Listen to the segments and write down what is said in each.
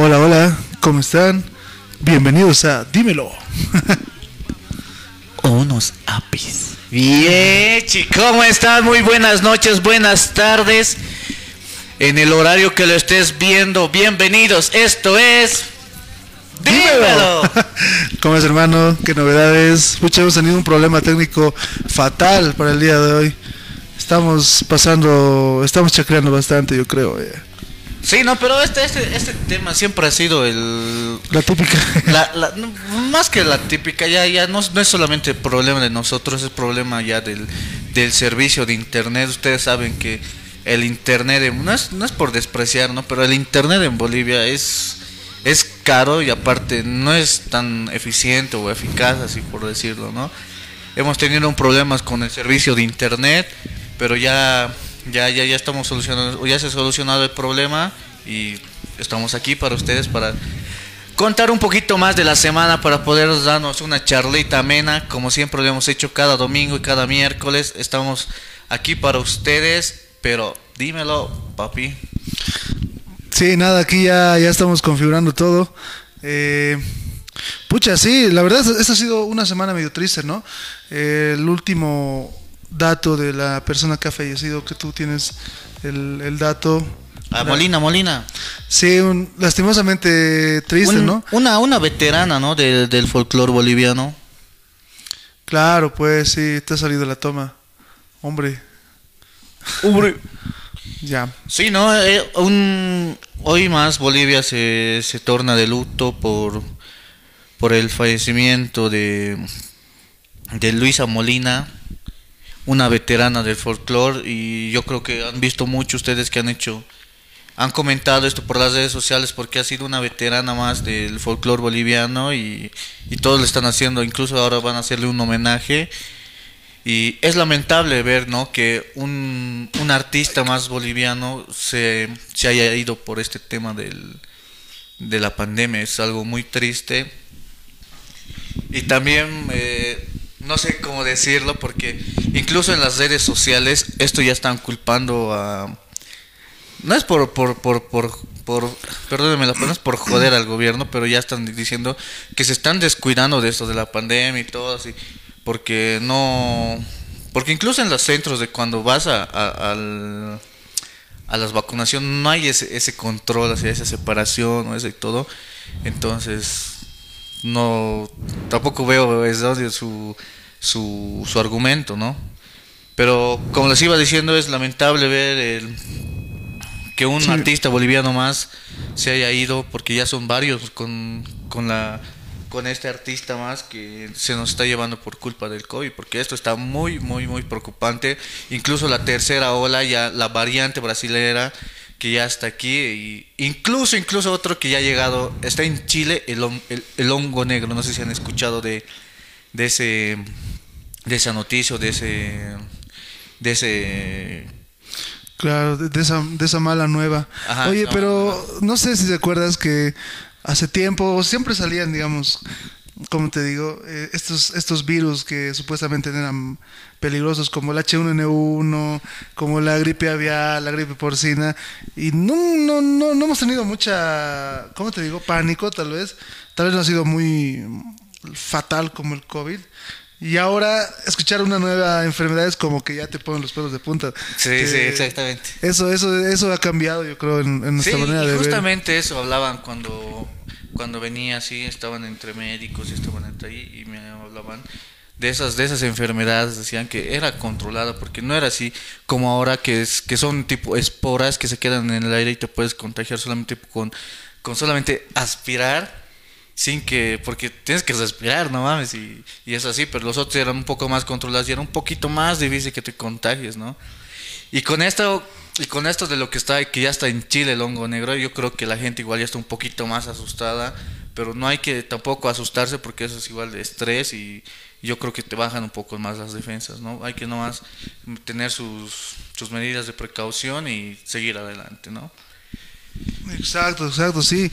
Hola, hola, ¿cómo están? Bienvenidos a Dímelo. unos apis. Bien, chicos, ¿cómo están? Muy buenas noches, buenas tardes. En el horario que lo estés viendo, bienvenidos. Esto es. ¡Dímelo! ¿Cómo es, hermano? ¿Qué novedades? Pucha, hemos tenido un problema técnico fatal para el día de hoy. Estamos pasando, estamos chacreando bastante, yo creo. eh. Sí, no, pero este, este, este tema siempre ha sido el... La típica. la- la- no, más que la típica, ya, ya no, no es solamente problema de nosotros, es problema ya del, del servicio de internet. Ustedes saben que el internet, en- no es, no es por despreciar, ¿no? Pero el internet en Bolivia es, es caro y aparte no es tan eficiente o eficaz, así por decirlo, ¿no? Hemos tenido problemas con el servicio de internet, pero ya, ya, ya, ya estamos solucionando, ya se ha solucionado el problema y estamos aquí para ustedes para contar un poquito más de la semana para poder darnos una charlita amena, como siempre lo hemos hecho cada domingo y cada miércoles. Estamos aquí para ustedes, pero dímelo, papi. Sí, nada, aquí ya, ya estamos configurando todo. Eh, pucha, sí, la verdad, esta ha sido una semana medio triste, ¿no? El último dato de la persona que ha fallecido, que tú tienes el, el dato. Ah, Molina, Molina. Sí, un- lastimosamente triste, Un- ¿no? Una, una veterana, ¿no? De- del folclore boliviano. Claro, pues sí, te ha salido la toma. Hombre, ya. Sí, ¿no? Eh, un, hoy más Bolivia se, se torna de luto por, por el fallecimiento de, de Luisa Molina, una veterana del folclore, y yo creo que han visto mucho ustedes que han hecho, han comentado esto por las redes sociales porque ha sido una veterana más del folclore boliviano y, y todos le están haciendo, incluso ahora van a hacerle un homenaje. Y es lamentable ver, ¿no? Que un, un artista más boliviano se, se haya ido por este tema del, de la pandemia. Es algo muy triste. Y también, eh, no sé cómo decirlo, porque incluso en las redes sociales esto ya están culpando a... No es por, por, por, por, por perdónenme la palabra, es por joder al gobierno, pero ya están diciendo que se están descuidando de esto de la pandemia y todo así, porque no, porque incluso en los centros de cuando vas a, al- a las vacunaciones no hay ese, ese control, así, esa separación o ese todo, entonces no, tampoco veo es odio su, su, su argumento, ¿no? Pero como les iba diciendo, es lamentable ver el, que un Sí. artista boliviano más se haya ido, porque ya son varios con, con, la, con este artista más que se nos está llevando por culpa del COVID, porque esto está muy, muy, muy preocupante. Incluso la tercera ola, ya la variante brasilera que ya está aquí, y incluso, incluso otro que ya ha llegado, está en Chile, el, el, el hongo negro, no sé si han escuchado de, de ese de esa noticia o de ese de ese Claro, de, de esa, de esa mala nueva. Ajá, Oye, no, pero no sé si te acuerdas que hace tiempo siempre salían, digamos, como te digo, eh, estos, estos virus que supuestamente eran peligrosos, como el H1N1, como la gripe aviar, la gripe porcina, y no, no, no, no hemos tenido mucha, ¿cómo te digo? Pánico, tal vez. Tal vez no ha sido muy fatal como el COVID. Y ahora escuchar una nueva enfermedad es como que ya te ponen los pelos de punta. Sí, Que sí, exactamente. Eso, eso, eso ha cambiado, yo creo, en, en nuestra Sí, manera de ver. justamente eso hablaban cuando, cuando venía así, estaban entre médicos estaban entre ahí y me hablaban de esas, de esas enfermedades, decían que era controlada, porque no era así como ahora que es, que son tipo esporas que se quedan en el aire y te puedes contagiar solamente con, con solamente aspirar sin que, porque tienes que respirar, no mames, y, y es así, pero los otros eran un poco más controlados y era un poquito más difícil que te contagies, ¿no? Y con esto, y con esto de lo que está, que ya está en Chile el hongo negro, yo creo que la gente igual ya está un poquito más asustada, pero no hay que tampoco asustarse porque eso es igual de estrés y yo creo que te bajan un poco más las defensas, ¿no? Hay que nomás tener sus, sus medidas de precaución y seguir adelante, ¿no? Exacto, exacto, sí.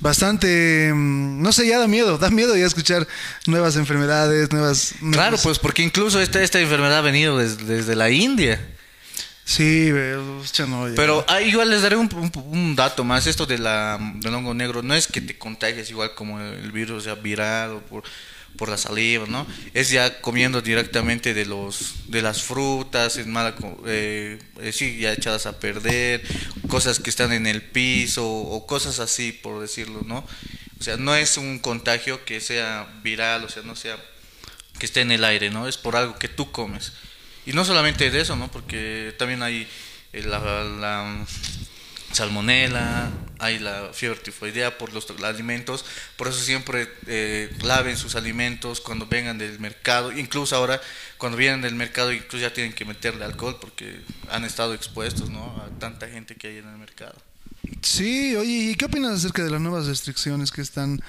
Bastante, mm, no sé, ya da miedo, da miedo ya escuchar nuevas enfermedades, nuevas... Claro, pues porque incluso esta, esta enfermedad ha venido des- desde la India. Sí, pero, ah, igual les daré un, un, dato más. Esto de la, del hongo negro no es que te contagies igual como el virus ya virado por, por la saliva, ¿no? Es ya comiendo directamente de los de las frutas, es mala, eh, eh, sí, ya echadas a perder, cosas que están en el piso o cosas así, por decirlo, ¿no? O sea, no es un contagio que sea viral, o sea, no sea que esté en el aire, ¿no? Es por algo que tú comes. Y no solamente de eso, ¿no? Porque también hay eh, la, salmonela, hay la fiebre tifoidea por los alimentos, por eso siempre eh, laven sus alimentos cuando vengan del mercado, incluso ahora cuando vienen del mercado incluso ya tienen que meterle alcohol porque han estado expuestos ¿no? a tanta gente que hay en el mercado. Sí, oye, ¿y qué opinas acerca de las nuevas restricciones que están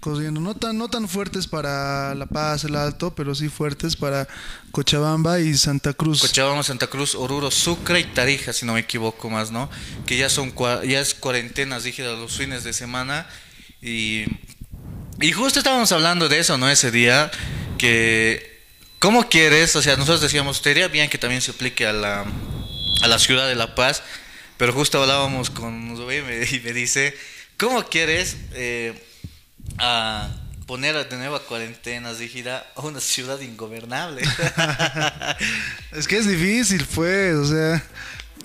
corriendo? No tan, no tan fuertes para La Paz, el Alto, pero sí fuertes para Cochabamba y Santa Cruz. Cochabamba, Santa Cruz, Oruro, Sucre y Tarija, si no me equivoco más, ¿no? Que ya son ya es cuarentenas dije, los fines de semana y, y justo estábamos hablando de eso, ¿no? Ese día que ¿cómo quieres? O sea, nosotros decíamos, sería bien que también se aplique a la a la ciudad de La Paz pero justo hablábamos con Zoe y me, dice, ¿cómo quieres eh, a poner de nuevo a cuarentenas gira a una ciudad ingobernable? es que es difícil, pues, o sea...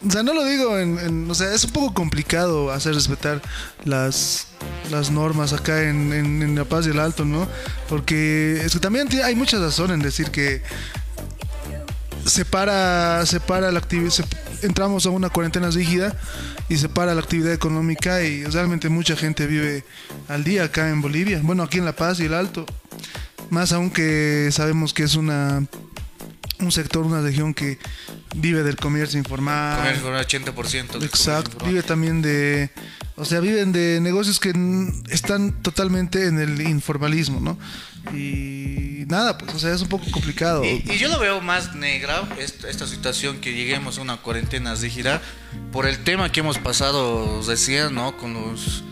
O sea, no lo digo en, O sea, es un poco complicado hacer respetar las, las normas acá en, en, La Paz y el Alto, ¿no? Porque es que también hay mucha razón en decir que separa, separa la actividad, entramos a una cuarentena rígida y separa la actividad económica y realmente mucha gente vive al día acá en Bolivia, bueno aquí en La Paz y el Alto, más aún que sabemos que es una un sector, una región que vive del comercio informal. Comercio informal, 80%. Exacto, vive también de, o sea, viven de negocios que están totalmente en el informalismo, ¿no? Y nada, pues, o sea, es un poco complicado. Y, yo lo veo más negra, esta, situación que lleguemos a una cuarentena rígida, por el tema que hemos pasado recién, ¿no? Con los,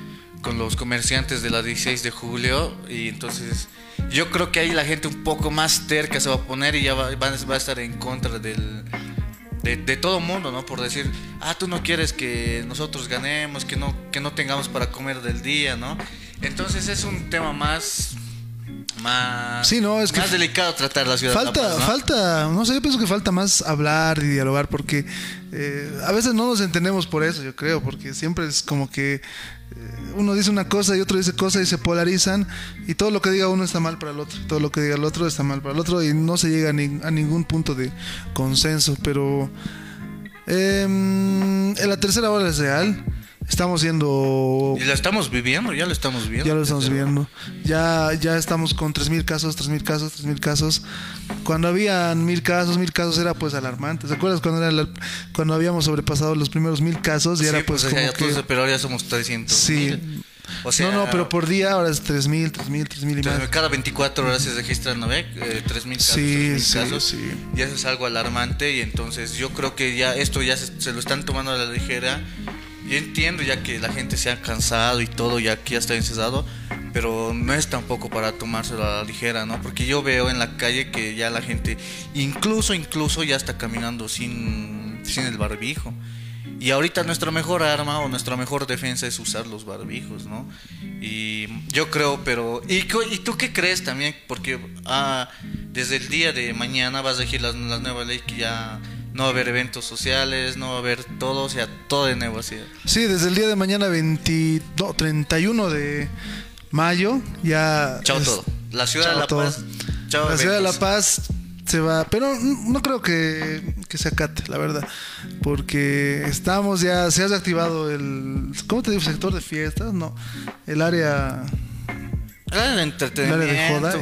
con los comerciantes de la 16 de julio. Y entonces, yo creo que ahí la gente un poco más terca se va a poner y ya va, va, a estar en contra del. De, de, todo mundo, ¿no? Por decir, ah, tú no quieres que nosotros ganemos, que no, que no tengamos para comer del día, ¿no? Entonces es un tema más más, sí, no, es que más delicado tratar la ciudad. Falta, ¿no? falta, no sé, yo pienso que falta más hablar y dialogar porque eh, a veces no nos entendemos por eso, yo creo, porque siempre es como que uno dice una cosa y otro dice cosa y se polarizan y todo lo que diga uno está mal para el otro, todo lo que diga el otro está mal para el otro y no se llega a, ningún punto de consenso, pero em, en la tercera hora es real estamos siendo... Y la estamos viviendo, ya lo estamos viendo. Ya lo estamos viendo. Ya, ya estamos con 3.000 casos, 3.000 casos, 3.000 casos. Cuando habían 1.000 casos, 1.000 casos era pues alarmante. ¿Te acuerdas cuando, era cuando habíamos sobrepasado los primeros 1.000 casos? Y era pues, pues como que... pero ahora ya somos 300. Sí. O sea, no, no, pero por día ahora es 3.000, 3.000, 3.000 y más. Cada 24 horas se registran, ¿no? Eh, 3.000 casos. Sí, sí, casos. Sí. Y eso es algo alarmante y entonces yo creo que ya esto ya se, se lo están tomando a la ligera yo entiendo ya que la gente se ha cansado y todo, ya que ya está encesado, pero no es tampoco para tomárselo a la ligera, ¿no? Porque yo veo en la calle que ya la gente, incluso, incluso ya está caminando sin, sin el barbijo. Y ahorita nuestra mejor arma o nuestra mejor defensa es usar los barbijos, ¿no? Y yo creo, pero... ¿Y, tú qué crees también? Porque ah, desde el día de mañana vas a elegir la, la nueva ley que ya no va a haber eventos sociales, no va a haber todo, o sea, todo de nuevo así. Sí, desde el día de mañana 20, 31 de mayo ya... Chao todo. La ciudad de La Paz. la ciudad de La Paz se va, pero no creo que, que, se acate, la verdad, porque estamos ya, se ha desactivado el, ¿cómo te digo? Sector de fiestas, no, el área Ah, de entretenimiento,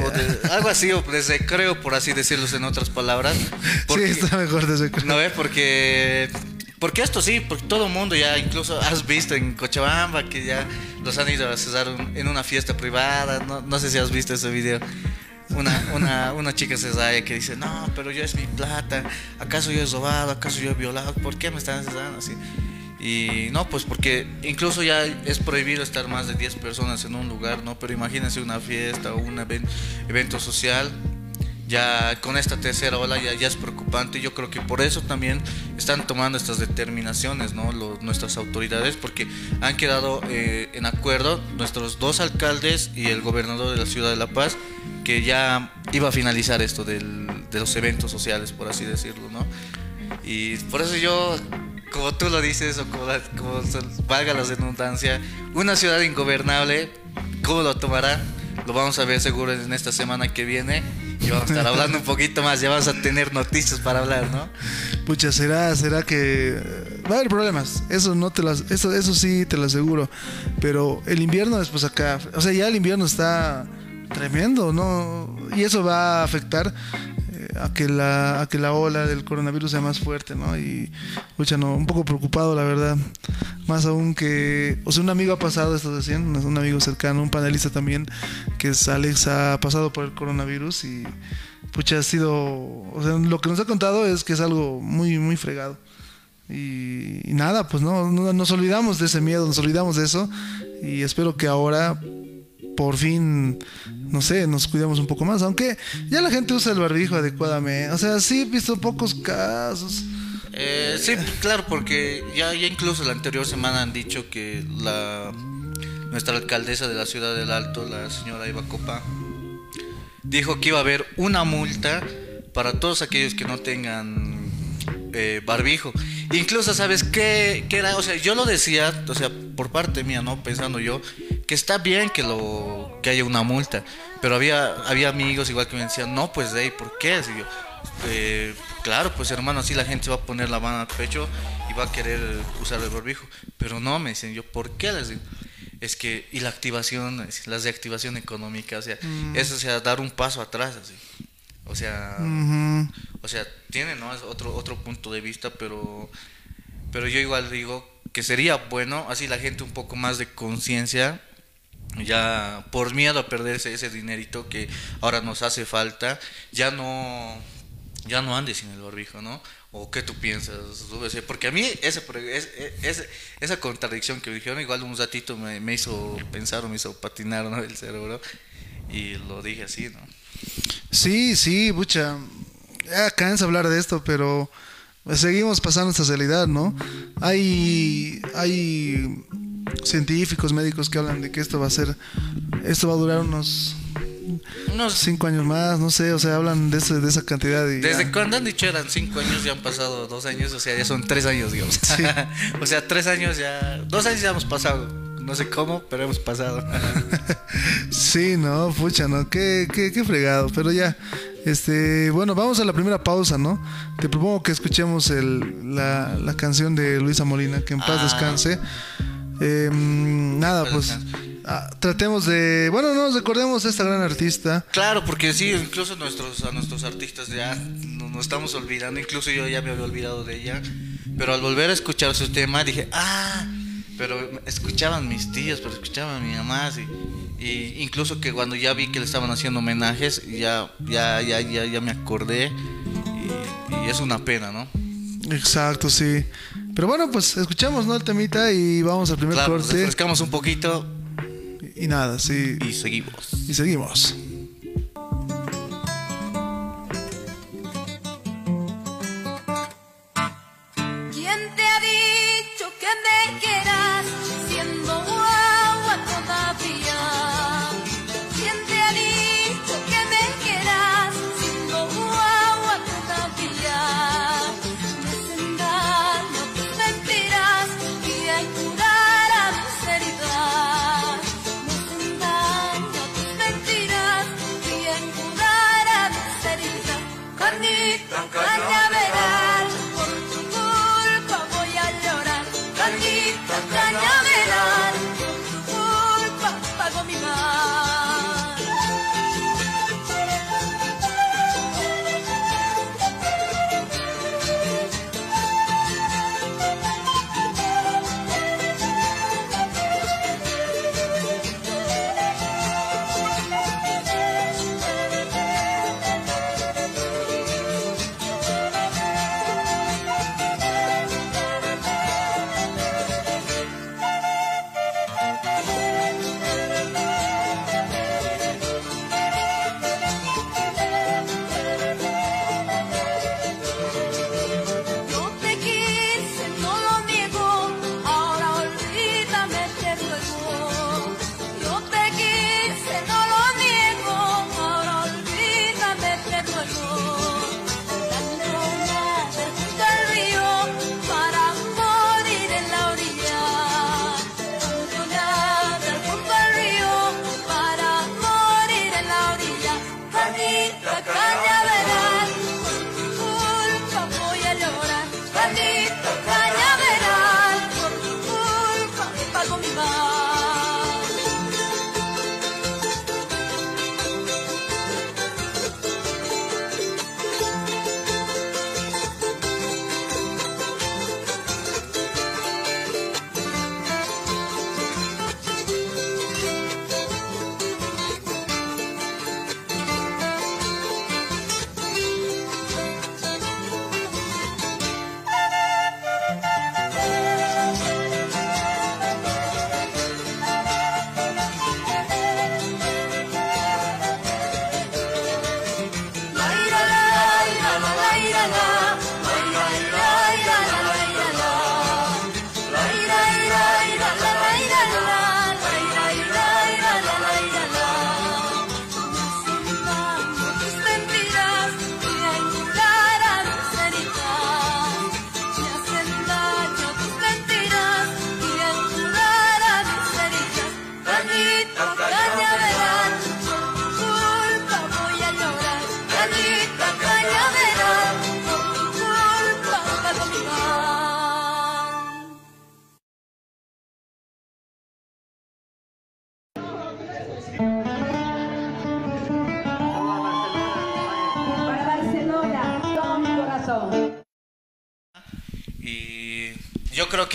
algo así, o de creo por así decirlo en otras palabras. sí, está mejor de ¿No ves? Porque, porque esto sí, porque todo el mundo ya, incluso has visto en Cochabamba que ya los han ido a cesar en una fiesta privada, no, no sé si has visto ese video. Una, una, una chica cesaya que dice, no, pero yo es mi plata, ¿acaso yo he robado? ¿Acaso yo he violado? ¿Por qué me están cesando así? Y no, pues porque incluso ya es prohibido estar más de 10 personas en un lugar, ¿no? Pero imagínense una fiesta o un evento social ya con esta tercera ola ya, ya es preocupante. Yo creo que por eso también están tomando estas determinaciones, ¿no? nuestras autoridades, porque han quedado eh, en acuerdo nuestros dos alcaldes y el gobernador de la ciudad de La Paz, que ya iba a finalizar esto del, de los eventos sociales, por así decirlo, ¿no? Y por eso yo, como tú lo dices, o como, como valga la redundancia, una ciudad ingobernable, ¿cómo lo tomará? Lo vamos a ver seguro en esta semana que viene y vamos a estar hablando un poquito más, ya vamos a tener noticias para hablar, ¿no? Pucha, será, será que va a haber problemas, eso no te las, eso, eso sí te lo aseguro, pero el invierno después acá, o sea, ya el invierno está tremendo, ¿no? Y eso va a afectar a que la, a que la ola del coronavirus sea más fuerte, ¿no? Y, escucha, no, un poco preocupado, la verdad. Más aún que, o sea, un amigo ha pasado, esto decían, un amigo cercano, un panelista también, que es Alex, ha pasado por el coronavirus y, pucha, ha sido, o sea, lo que nos ha contado es que es algo muy, muy fregado. Y, nada, pues no, no, nos olvidamos de ese miedo, nos olvidamos de eso y espero que ahora por fin, no sé, nos cuidamos un poco más. Aunque ya la gente usa el barbijo adecuadamente. O sea, sí he visto pocos casos. Eh, sí, claro, porque ya, ya incluso la anterior semana han dicho que la nuestra alcaldesa de la ciudad del Alto, la señora Iva Copa, dijo que iba a haber una multa para todos aquellos que no tengan eh, barbijo. Incluso, ¿sabes qué, qué, era? O sea, yo lo decía, o sea, por parte mía, ¿no? Pensando yo, que está bien que lo que haya una multa, pero había había amigos igual que me decían, no, pues de ahí, ¿por qué? Así yo, eh, claro, pues hermano, así la gente va a poner la mano al pecho y va a querer usar el barbijo, pero no, me dicen yo, ¿por qué? Les digo, es que, y la activación, las de activación económica, o sea, mm. eso, o sea, dar un paso atrás, así. O sea, o sea, tiene, ¿no? Es otro, otro punto de vista, pero, pero yo igual digo que sería bueno, así la gente un poco más de conciencia ya por miedo a perderse ese dinerito que ahora nos hace falta, ya no ya no andes sin el barbijo, ¿no? ¿O qué tú piensas? Porque a mí ese, esa contradicción que dijeron, igual un ratito me, me, hizo pensar o me hizo patinar ¿no? el cerebro y lo dije así, ¿no? Sí, sí, mucha. Ya cansa hablar de esto, pero seguimos pasando esta realidad, ¿no? Hay, hay científicos, médicos que hablan de que esto va a ser, esto va a durar unos unos cinco años más, no sé, o sea, hablan de, de esa cantidad. Desde cuando han dicho eran cinco años, ya han pasado dos años, o sea, ya son tres años, digamos. o sea, tres años ya, dos años ya hemos pasado. No sé cómo, pero hemos pasado. sí, no, pucha, no, qué, qué, qué fregado, pero ya. Este, bueno, vamos a la primera pausa, ¿no? Te propongo que escuchemos el, la, la canción de Luisa Molina, que en paz ah. descanse. Em, nada, pues ah, tratemos de, bueno, no nos recordemos a esta gran artista. Claro, porque sí, incluso nuestros, a nuestros artistas ya nos estamos olvidando, incluso yo ya me había olvidado de ella, pero al volver a escuchar su tema dije, ah, pero escuchaban mis tíos, pero escuchaban mi mamá, y, incluso que cuando ya vi que le estaban haciendo homenajes, ya, ya, ya, ya, ya me acordé, y, y es una pena, ¿no? Exacto, sí. Pero bueno, pues escuchamos, ¿no? El temita y vamos al primer claro, corte. refrescamos un poquito. Y, nada, sí. Y seguimos. Y seguimos.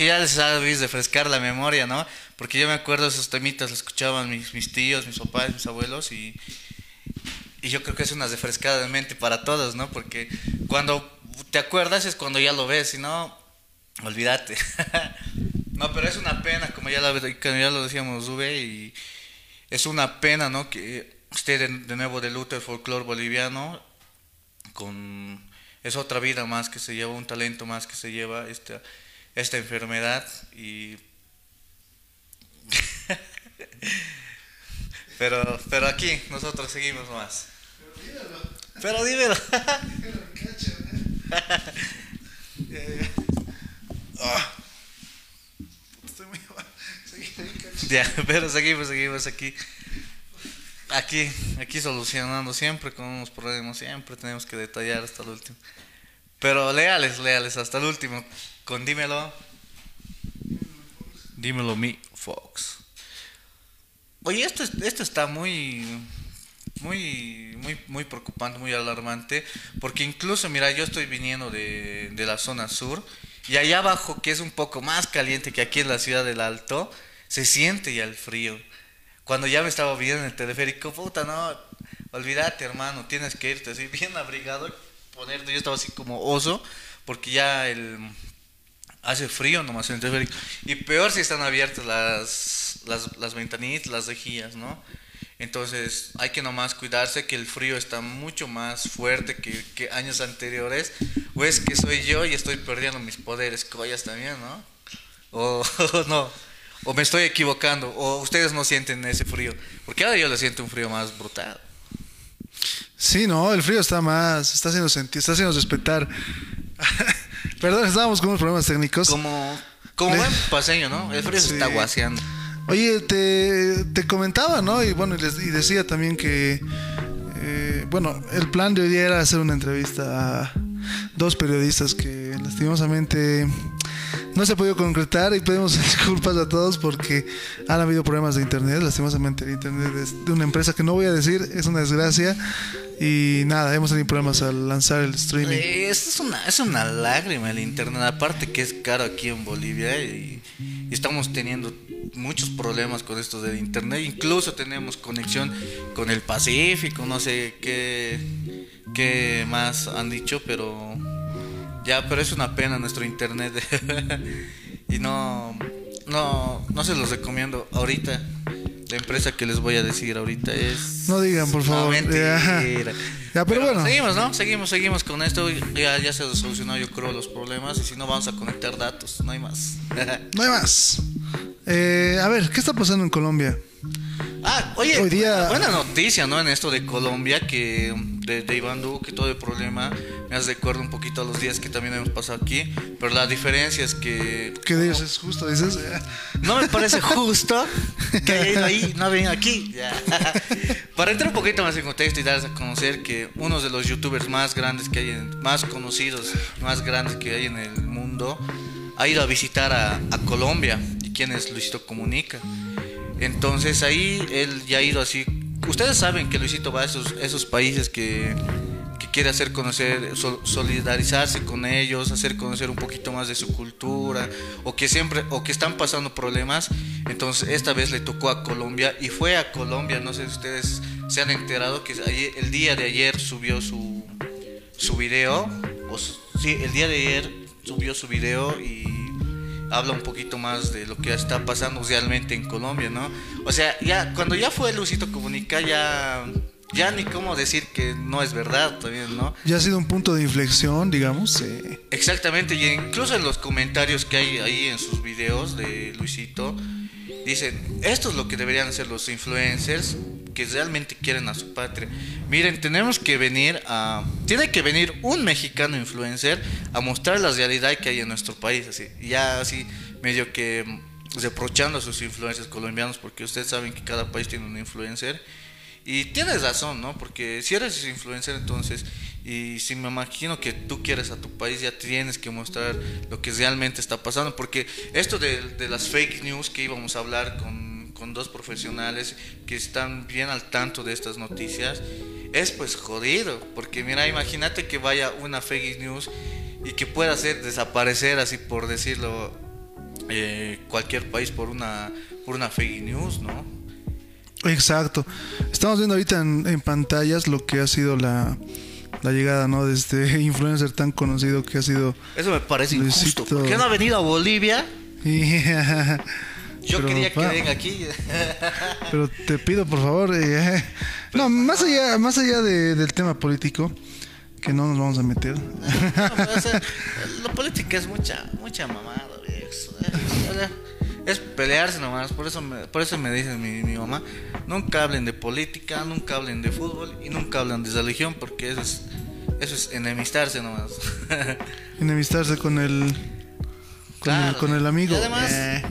Que ya les de refrescar la memoria, ¿no? Porque yo me acuerdo esos temitas, los escuchaban mis, mis tíos, mis papás, mis abuelos y, y yo creo que es una refrescada de mente para todos, ¿no? Porque cuando te acuerdas es cuando ya lo ves, si no, olvídate. no, pero es una pena, como ya, la, como ya lo decíamos, Ube, y es una pena, ¿no? Que esté de, de nuevo de luto el folclore boliviano con es otra vida más que se lleva, un talento más que se lleva esta, esta enfermedad y pero pero aquí nosotros seguimos más. Pero dímelo. Ah. Estoy muy. Ya, pero seguimos, seguimos aquí. Aquí, aquí solucionando siempre con unos problemas, siempre tenemos que detallar hasta el último. Pero leales, leales hasta el último. Con dímelo. Dímelo mi Fox. Oye, esto, es- esto está muy, muy, muy, muy preocupante, muy alarmante, porque incluso, mira, yo estoy viniendo de, de la zona sur y allá abajo, que es un poco más caliente que aquí en la ciudad del Alto, se siente ya el frío. Cuando ya me estaba viendo en el teleférico, puta, no, olvídate, hermano, tienes que irte así bien abrigado, ponerte, yo estaba así como oso, porque ya el, hace frío nomás en el teleférico. Y peor si están abiertas las, las, las ventanitas, las rejillas, ¿no? Entonces hay que nomás cuidarse que el frío está mucho más fuerte que, que años anteriores. O es que soy yo y estoy perdiendo mis poderes, collas también, ¿no? O, no. O me estoy equivocando. O ustedes no sienten ese frío. Porque ahora yo le siento un frío más brutal. Sí, no, el frío está más, está haciendo sentir, está haciendo respetar. Perdón, estábamos con unos problemas técnicos. Como, como buen paseño, ¿no? El frío se está guaseando. Oye, te, te comentaba, ¿no? Y bueno, y, les- y decía también que, eh, bueno, el plan de hoy día era hacer una entrevista a dos periodistas que lastimosamente no se ha podido concretar y pedimos disculpas a todos porque han habido problemas de internet. Lastimosamente el internet es de una empresa que no voy a decir, es una desgracia. Y nada, hemos tenido problemas al lanzar el streaming. Eh, Es, una, es una lágrima el internet, aparte que es caro aquí en Bolivia y, y estamos teniendo muchos problemas con esto del internet, incluso tenemos conexión con el Pacífico, no sé qué, qué más han dicho, pero ya, pero es una pena nuestro internet y no, no, no se los recomiendo ahorita. La empresa que les voy a decir ahorita es... No digan, por favor. mentira. Ya. Ya, pero bueno. Seguimos, ¿no? Seguimos, seguimos con esto. Ya, ya se solucionó, yo creo, los problemas. Y si no, vamos a conectar datos. No hay más. No hay más. Eh, a ver, ¿qué está pasando en Colombia? Ah, oye, Hoy día- buena noticia, ¿no? En esto de Colombia, que de, de Iván Duque, todo el problema. Me hace recuerdo un poquito a los días que también hemos pasado aquí. Pero la diferencia es que ¿Qué ellos es justo, dices? No me parece justo que haya ido ahí, no venga aquí. Ya. Para entrar un poquito más en contexto y darles a conocer que uno de los youtubers más grandes que hay, en- más conocidos, más grandes que hay en el mundo, ha ido a visitar a, a Colombia. ¿Y quién es Luisito Comunica? Entonces ahí él ya ha ido así. Ustedes saben que Luisito va a esos, esos países que, que quiere hacer conocer, sol- solidarizarse con ellos, hacer conocer un poquito más de su cultura, o que siempre, o que están pasando problemas. Entonces esta vez le tocó a Colombia y fue a Colombia. No sé si ustedes se han enterado que el día de ayer subió su, su video. O sí, el día de ayer subió su video y habla un poquito más de lo que está pasando realmente en Colombia, ¿no? O sea, ya cuando ya fue Lucito Comunica ya ya ni cómo decir que no es verdad también, ¿no? Ya ha sido un punto de inflexión, digamos. eh, Exactamente, y incluso en los comentarios que hay ahí en sus videos de Luisito, dicen, esto es lo que deberían hacer los influencers que realmente quieren a su patria. Miren, tenemos que venir a... Tiene que venir un mexicano influencer a mostrar la realidad que hay en nuestro país, así. Ya así, medio que reprochando a sus influencers colombianos porque ustedes saben que cada país tiene un influencer y tienes razón, ¿no? Porque si eres influencer entonces y si me imagino que tú quieres a tu país ya tienes que mostrar lo que realmente está pasando porque esto de, de las fake news que íbamos a hablar con, con dos profesionales que están bien al tanto de estas noticias es pues jodido porque mira imagínate que vaya una fake news y que pueda hacer desaparecer así por decirlo eh, cualquier país por una por una fake news, ¿no? Exacto. Estamos viendo ahorita en, en pantallas lo que ha sido la, la llegada, ¿no? De este influencer tan conocido que ha sido. Eso me parece injusto. Luisito. ¿Por qué no ha venido a Bolivia? Yo Pero, quería que pa- venga aquí. Pero te pido por favor, eh, no, más allá, más allá de- del tema político, que no nos vamos a meter. No, pero, o sea, la política es mucha, mucha mamada, viejo. Es pelearse nomás, por eso me, por eso me dice mi, mi mamá, nunca hablen de política, nunca hablen de fútbol y nunca hablen de religión porque eso es, eso es enemistarse nomás. Enemistarse con el, con, el, Claro, con el amigo. y además- Eh,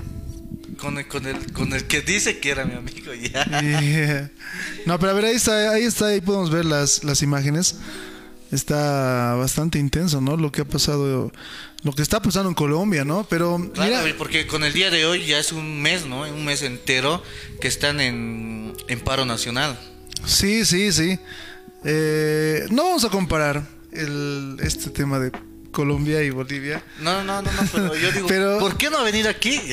con, el, con, el, con el que dice que era mi amigo ya. No, pero a ver, ahí está, ahí está, ahí podemos ver las, las imágenes. Está bastante intenso, ¿no? Lo que ha pasado, lo que está pasando en Colombia, ¿no? Pero Claro, mira, porque con el día de hoy ya es un mes, ¿no? Un mes entero que están en, en paro nacional. Sí, sí, sí. Eh, no vamos a comparar el, este tema de Colombia y Bolivia. No, no, no, no, pero yo digo, Pero- ¿por qué no ha venido aquí?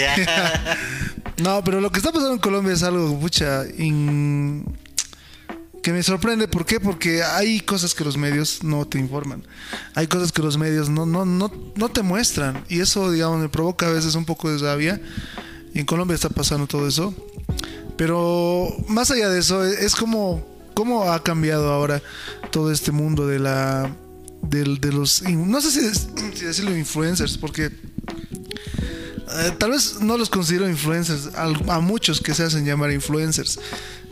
No, pero lo que está pasando en Colombia es algo, pucha, in- que me sorprende. ¿Por qué? Porque hay cosas que los medios no te informan. Hay cosas que los medios no, no, no, no te muestran. Y eso, digamos, me provoca a veces un poco de rabia. Y en Colombia está pasando todo eso. Pero más allá de eso, es como cómo ha cambiado ahora todo este mundo de la del- de, los no sé si, decirlo influencers porque eh, tal vez no los considero influencers al- a, muchos que se hacen llamar influencers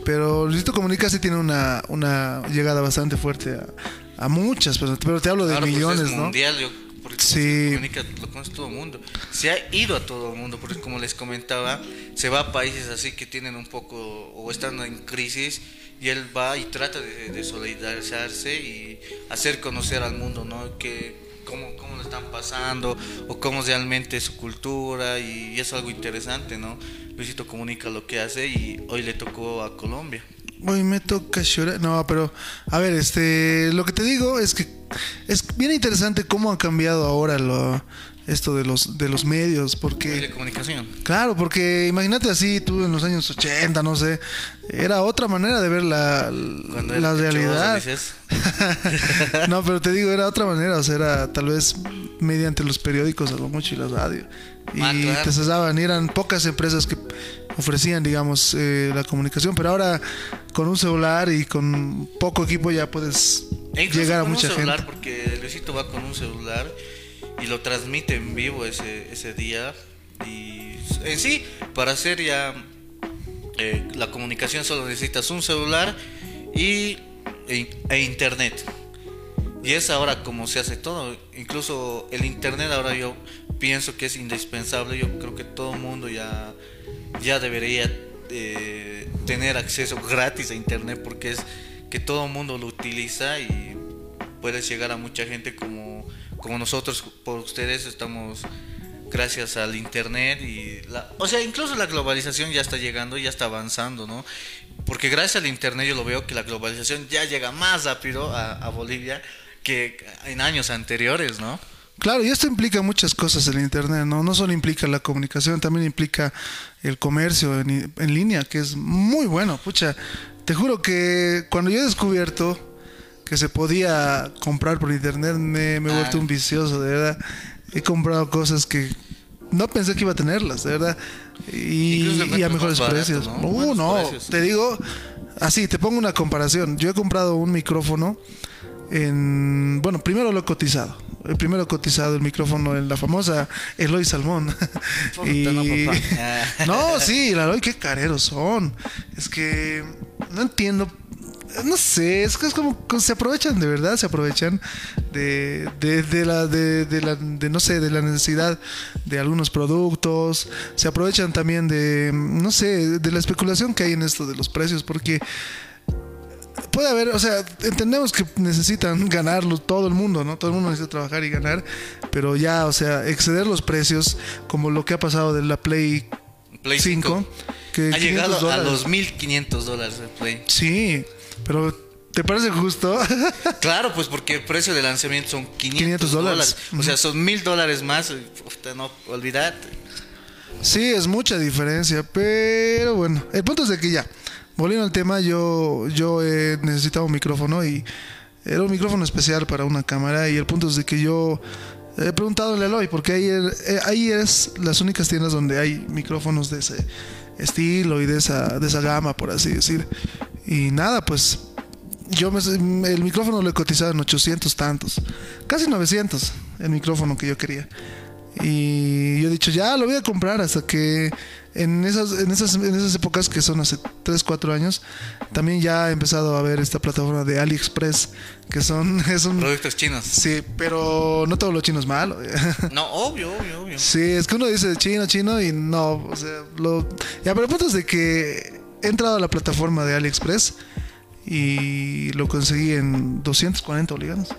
pero Luisito Comunica sí tiene una, una llegada bastante fuerte a, a muchas personas pero te hablo de Claro, pues millones es ¿no? mundial, yo, porque Sí. se comunica, lo conoce todo el mundo. Se ha ido a todo el mundo, porque como les comentaba, se va a países así que tienen un poco o están en crisis y él va y trata de, de solidarizarse y hacer conocer al mundo, ¿no? Que cómo, cómo lo están pasando o cómo realmente es su cultura y, es algo interesante, ¿no? Luisito comunica lo que hace y hoy le tocó a Colombia. Hoy me toca llorar. No, pero a ver, este, lo que te digo es que es bien interesante cómo ha cambiado ahora lo, esto de los de los medios, porque de comunicación. claro, porque imagínate así tú en los años 80, no sé, era otra manera de ver la, la realidad. no, pero te digo, era otra manera, o sea, era tal vez mediante los periódicos a lo mucho y la radio. Y Ah, claro. te cesaban, y eran pocas empresas que ofrecían, digamos, eh, la comunicación, pero ahora con un celular y con poco equipo ya puedes E llegar a mucha un celular, gente. porque Luisito va con un celular y lo transmite en vivo ese, ese día. Y en sí, para hacer ya eh, la comunicación solo necesitas un celular y, e, e internet. Y es ahora como se hace todo. Incluso el internet ahora yo pienso que es indispensable. Yo creo que todo el mundo ya, ya debería eh, tener acceso gratis a internet porque es que todo el mundo lo utiliza y puedes llegar a mucha gente como, como nosotros por ustedes estamos gracias al internet y la, o sea incluso la globalización ya está llegando ya está avanzando no porque gracias al internet yo lo veo que la globalización ya llega más rápido a, a Bolivia que en años anteriores no Claro, y esto implica muchas cosas el Internet, ¿no? No solo implica la comunicación, también implica el comercio en, en línea, que es muy bueno. Pucha, te juro que cuando yo he descubierto que se podía comprar por Internet, me, me he Ah. vuelto un vicioso, de verdad. He comprado cosas que no pensé que iba a tenerlas, de verdad. Y, y a mejores barato, precios. ¿no? Uh, Buenos no, precios. te digo, así, te pongo una comparación. Yo he comprado un micrófono en, bueno, primero lo he cotizado. El primero cotizado el micrófono en la famosa Eloy Salmón. Papá. no, sí, la Eloy, qué careros son. Es que no entiendo no sé, es que es como que se aprovechan de verdad, se aprovechan de, de, de la, de, de la, de no sé, de la necesidad de algunos productos, se aprovechan también de, no sé, de la especulación que hay en esto de los precios, porque puede haber, o sea, entendemos que necesitan ganarlo todo el mundo, ¿no? Todo el mundo necesita trabajar y ganar, pero ya, o sea, exceder los precios, como lo que ha pasado de la Play, Play 5, 5. que Ha 500 llegado a los 1500 dólares de Play. Sí, pero ¿te parece justo? Claro, pues porque el precio de lanzamiento son 500, 500 dólares. O sea, son mil dólares más. Puta, no, olvídate. Sí, es mucha diferencia, pero bueno, el punto es de que ya, volviendo al tema, yo, yo eh, necesitaba un micrófono y era un micrófono especial para una cámara y el punto es de que yo he preguntado en Eloy, porque ahí, eh, ahí es las únicas tiendas donde hay micrófonos de ese estilo y de esa, de esa gama, por así decir. Y nada, pues yo me, el micrófono lo he cotizado en 800 tantos, casi 900 el micrófono que yo quería. Y yo he dicho, ya lo voy a comprar hasta que en esas, en esas, en esas épocas que son hace 3, 4 años, también ya he empezado a ver esta plataforma de AliExpress, que son, es un, Productos chinos. sí, pero no todo lo chino es malo. No, obvio, obvio, obvio. Sí, es que uno dice chino, chino y no, o sea, lo... Ya, pero el punto es de que he entrado a la plataforma de AliExpress y lo conseguí en 240 bolivianos.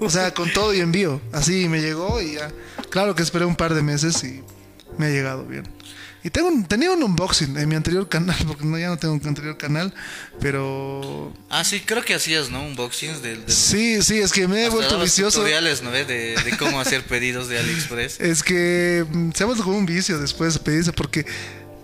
O sea, con todo y envío. Así me llegó y ya. Claro que esperé un par de meses y me ha llegado bien. Y tengo un- tenía un unboxing en mi anterior canal, porque no, ya no tengo un anterior canal, pero... Ah, sí, creo que hacías, ¿no? Unboxings del... del- Sí, sí, es que me he vuelto vicioso. tutoriales, ¿no? De, de cómo hacer pedidos de AliExpress. Es que mm, se ha vuelto como un vicio después de pedirse, porque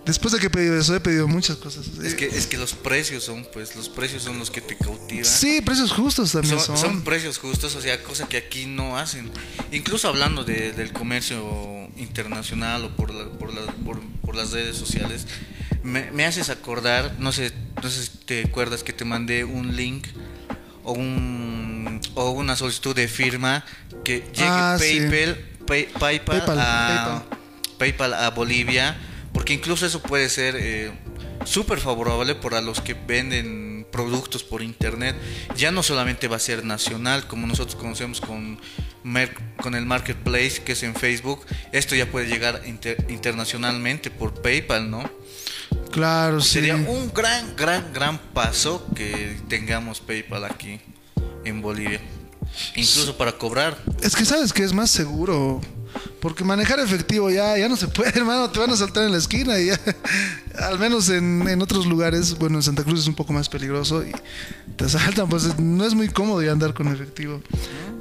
después de que he pedido eso, he pedido muchas cosas. Es que, es que los precios son, pues, los precios son los que te cautivan. Sí, precios justos también Son, son. son precios justos, o sea, cosa que aquí no hacen. Incluso hablando de- del comercio internacional o por, la- por, la- por, por las redes sociales, me, me haces acordar, no sé, no sé si te acuerdas que te mandé un link o, un, o una solicitud de firma que llegue Ah, sí. PayPal, Pay- PayPal, PayPal, a, PayPal a Bolivia, porque incluso eso puede ser eh, súper favorable para los que venden productos por internet. Ya no solamente va a ser nacional, como nosotros conocemos con, mer- con el marketplace que es en Facebook, esto ya puede llegar inter- internacionalmente por PayPal, ¿no? Claro, sí. Sería un gran, gran, gran paso que tengamos PayPal aquí en Bolivia. Incluso para cobrar. Es que sabes que es más seguro. Porque manejar efectivo ya, ya no se puede, hermano. Te van a saltar en la esquina y ya. Al menos en, en otros lugares, bueno, en Santa Cruz es un poco más peligroso y te asaltan. Pues no es muy cómodo ya andar con efectivo.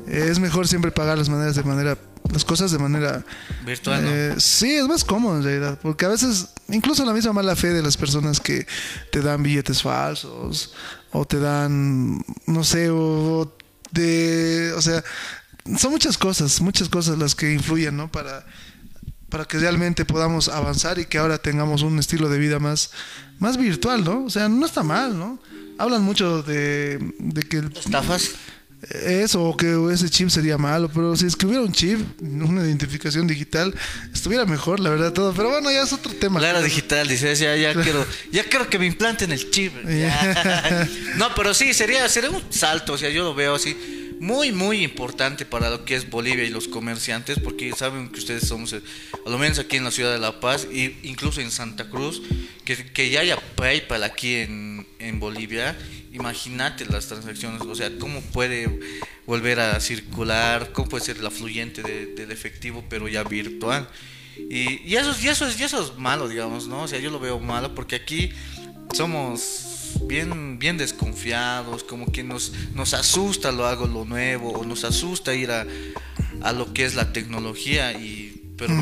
Es mejor siempre pagar las maneras de manera, las cosas de manera Virtual, ¿no? Eh, sí, es más cómodo en realidad, porque a veces, incluso la misma mala fe de las personas que te dan billetes falsos o te dan, no sé, o de, o sea, son muchas cosas, muchas cosas las que influyen, ¿no? Para, para que realmente podamos avanzar y que ahora tengamos un estilo de vida más, más virtual, ¿no? O sea, no está mal, ¿no? Hablan mucho de, de que Estafas. eso o que ese chip sería malo, pero si es que hubiera un chip, una identificación digital, estuviera mejor, la verdad, todo. Pero bueno, ya es otro tema. La era digital, dices, ya, ya quiero, ya quiero que me implanten el chip. No, pero sí, sería, sería un salto, o sea, yo lo veo así, muy, muy importante para lo que es Bolivia y los comerciantes, porque saben que ustedes somos, eh, a lo menos aquí en la ciudad de La Paz, e incluso en Santa Cruz, que, que ya haya PayPal aquí en, en Bolivia, imagínate las transacciones, o sea, cómo puede volver a circular, cómo puede ser la fluyente de- del efectivo, pero ya virtual. Y, y eso, es- y, eso es, y eso es malo, digamos, ¿no? O sea, yo lo veo malo porque aquí somos bien, bien desconfiados, como que nos, nos asusta lo hago lo nuevo, o nos asusta ir a, a lo que es la tecnología y pero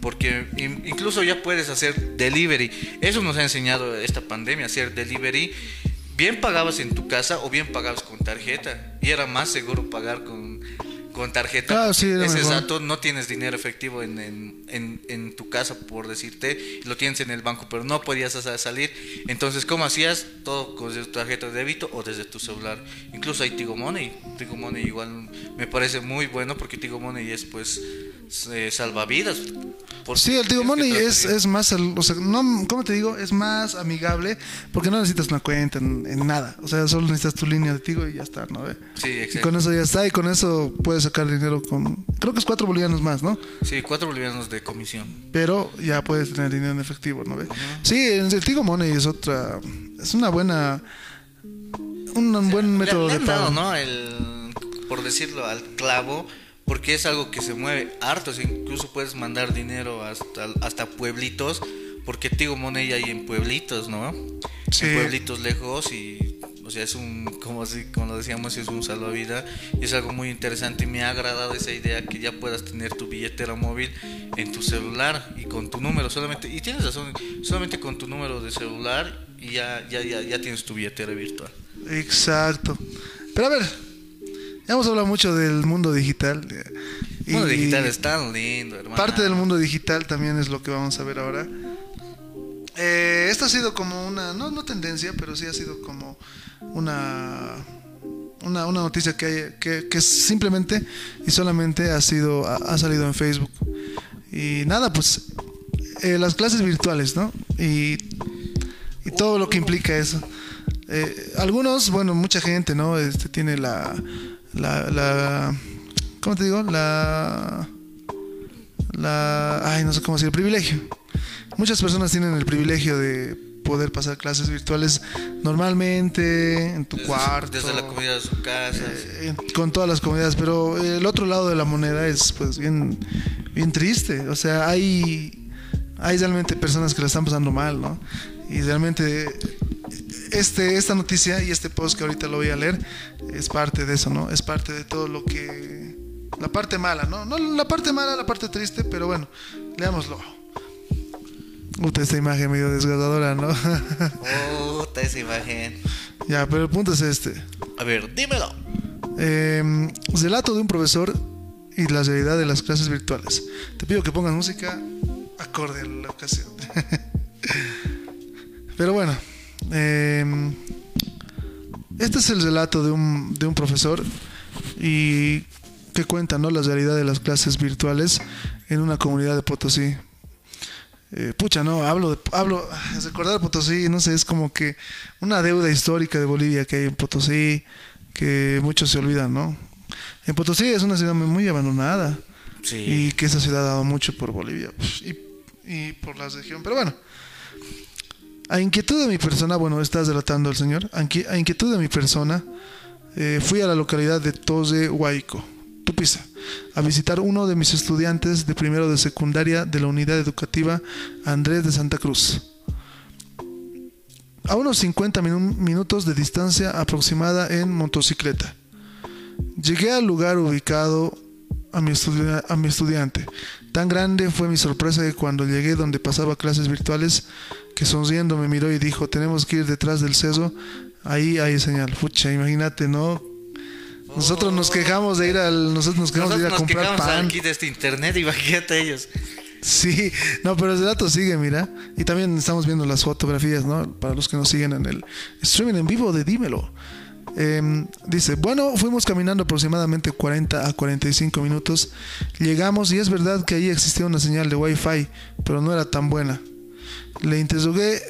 porque in- incluso ya puedes hacer delivery. Eso nos ha enseñado esta pandemia, hacer delivery. Bien pagabas en tu casa o bien pagabas con tarjeta. Y era más seguro pagar con, con tarjeta. Sí, era es mejor. exacto, no tienes dinero efectivo en, en, en- en tu casa, por decirte, y lo tienes en el banco, pero no podías sa- salir. Entonces, ¿cómo hacías? Todo con tu tarjeta de débito o desde tu celular. Incluso hay Tigo Money. Tigo Money igual me parece muy bueno porque Tigo Money es pues eh, salvavidas. Por- Sí, el Tigo Money es, es más, o sea, no, ¿cómo te digo? Es más amigable porque no necesitas una cuenta en, nada. O sea, solo necesitas tu línea de Tigo y ya está, ¿no? ve? Sí, Y exacto. con eso ya está y con eso puedes sacar dinero con, creo que es cuatro bolivianos más, ¿no? Sí, cuatro bolivianos de comisión. Pero ya puedes tener dinero en efectivo, ¿no? ve? Sí, el Tigo Money es otra, es una buena, un buen Le- método le de han dado, pago. ¿no? El, por decirlo, al clavo, porque es algo que se mueve harto. o sea, incluso puedes mandar dinero hasta, hasta pueblitos, porque Tigo Money hay en pueblitos, ¿no? Sí. En pueblitos lejos y, o sea, es un, como así, como lo decíamos, es un salvavidas y es algo muy interesante y me ha agradado esa idea que ya puedas tener tu billetera móvil en tu celular y con tu número solamente, y tienes razón, solamente con tu número de celular y ya, ya, ya, ya tienes tu billetera virtual. Exacto. Pero a ver, ya hemos hablado mucho del mundo digital. El mundo y digital es tan lindo, hermano. Parte del mundo digital también es lo que vamos a ver ahora. Eh, esto ha sido como una, no, no tendencia, pero sí ha sido como una, una, una noticia que, hay, que, que simplemente y solamente ha, sido, ha, salido en Facebook. Y nada, pues eh, las clases virtuales, ¿no? Y, y todo lo que implica eso. Eh, algunos, bueno, mucha gente, ¿no? Este tiene la, la, la, ¿cómo te digo? La, la, ay, no sé cómo decir, privilegio. Muchas personas tienen el privilegio de poder pasar clases virtuales normalmente en tu Desde, cuarto. desde la comida de su casa. eh, con todas las comunidades, pero el otro lado de la moneda es pues bien, bien triste. O sea, hay, hay realmente personas que la están pasando mal, ¿no? Y realmente este, esta noticia y este post que ahorita lo voy a leer es parte de eso, ¿no? Es parte de todo lo que... La parte mala, ¿no? No la parte mala, la parte triste, pero bueno, leámoslo. Puta, esta imagen medio desgarradora, ¿no? Puta esa imagen. ya, pero el punto es este. A ver, dímelo. Eh, relato de un profesor y la realidad de las clases virtuales. Te pido que pongas música acorde a la ocasión. Pero bueno, eh, este es el relato de un, de un profesor y que cuenta ¿no? la realidad de las clases virtuales en una comunidad de Potosí. Eh, pucha, no, hablo de, hablo, recordar Potosí, no sé, es como que una deuda histórica de Bolivia que hay en Potosí, que muchos se olvidan, ¿no? En Potosí es una ciudad muy- abandonada Sí. y que esa ciudad ha dado mucho por Bolivia pues, y, y por la región. Pero bueno, a inquietud de mi persona, bueno, estás delatando al señor, a inqui- a inquietud de mi persona, eh, fui a la localidad de Toze Huayco, Tupiza, a visitar uno de mis estudiantes de primero de secundaria de la unidad educativa Andrés de Santa Cruz. A unos 50 minu- minutos de distancia aproximada en motocicleta. Llegué al lugar ubicado a mi, a mi estudiante. Tan grande fue mi sorpresa que cuando llegué donde pasaba clases virtuales, que sonriendo me miró y dijo, tenemos que ir detrás del ceso, ahí hay señal. Pucha, imagínate, ¿no? Nosotros nos quejamos de ir al, nosotros nos quejamos de ir a Nosotros comprar pan. aquí de este internet, imagínate ellos. Sí, no, pero el dato sigue, mira. Y también estamos viendo las fotografías, ¿no? Para los que nos siguen en el streaming en vivo de Dímelo. Em, dice, bueno, fuimos caminando aproximadamente 40 a 45 minutos. Llegamos y es verdad que ahí existía una señal de Wi-Fi, pero no era tan buena. Le interrogué,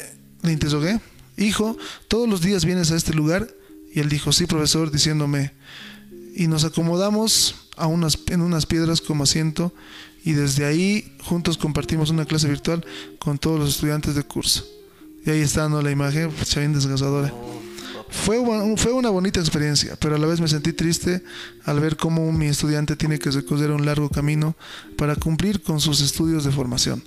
le interrogué, hijo, ¿todos los días vienes a este lugar? Y él dijo, sí, profesor, diciéndome, y nos acomodamos a unas, en unas piedras como asiento y desde ahí juntos compartimos una clase virtual con todos los estudiantes de curso. Y ahí está ¿no? la imagen, pucha, bien desgarradora. Fue, fue una bonita experiencia, pero a la vez me sentí triste al ver cómo mi estudiante tiene que recorrer un largo camino para cumplir con sus estudios de formación.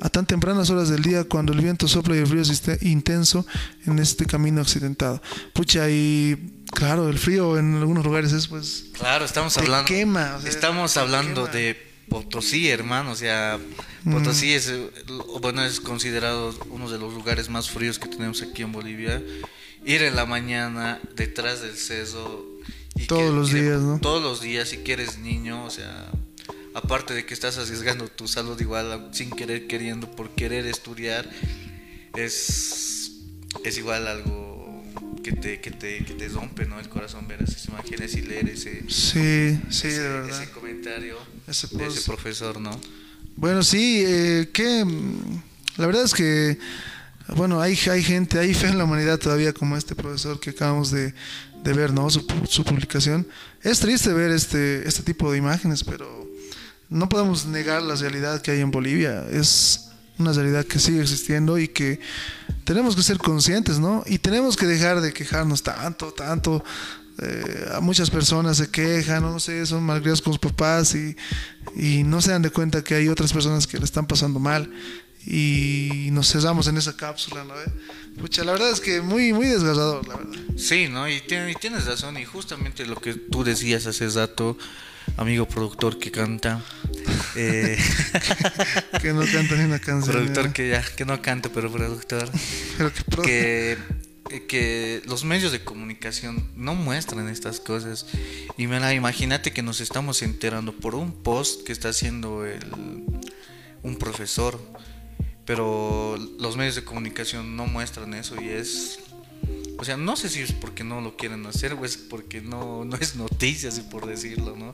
A tan tempranas horas del día, cuando el viento sopla y el frío es intenso en este camino accidentado. Pucha, y claro, el frío en algunos lugares es pues Claro, estamos Te hablando. quema, o sea, estamos te hablando quema. de Potosí, hermano. O sea, Mm. Potosí es, eh, bueno, es considerado uno de los lugares más fríos que tenemos aquí en Bolivia. Ir en la mañana detrás del ceso. y Todos los y de- días, ¿no? Todos los días, si quieres niño, o sea, aparte de que estás arriesgando tu salud igual sin querer queriendo por querer estudiar, es, es igual algo que te, que te, que te rompe, ¿no? El corazón ver esas imágenes y leer ese, Sí, sí, ese, de verdad. ese comentario Ese de ese profesor, ¿no? Bueno, sí, eh, que la verdad es que, bueno, hay, hay gente, hay fe en la humanidad todavía como este profesor que acabamos de, de ver, ¿no? Su, su publicación. Es triste ver este, este tipo de imágenes, pero no podemos negar la realidad que hay en Bolivia. Es una realidad que sigue existiendo y que tenemos que ser conscientes, ¿no? Y tenemos que dejar de quejarnos tanto, tanto. Eh, a muchas personas se quejan, no sé, son malcriados con sus papás y, y no se dan de cuenta que hay otras personas que le están pasando mal y nos cerramos en esa cápsula, ¿no? Pucha, la verdad es que muy, muy desgarrador, la verdad. Sí, ¿no? Y, tiene- y tienes razón, y justamente lo que tú decías hace rato, amigo productor que canta, eh, Que no canta ni una canción. productor ¿no? que ya, que no canta, pero productor, Pero que pro- que, que los medios de comunicación no muestran estas cosas. Y mira, imagínate que nos estamos enterando por un post que está haciendo el, un profesor, pero los medios de comunicación no muestran eso y es... O sea, no sé si es porque no lo quieren hacer es porque no, no es noticia, así por decirlo, ¿no?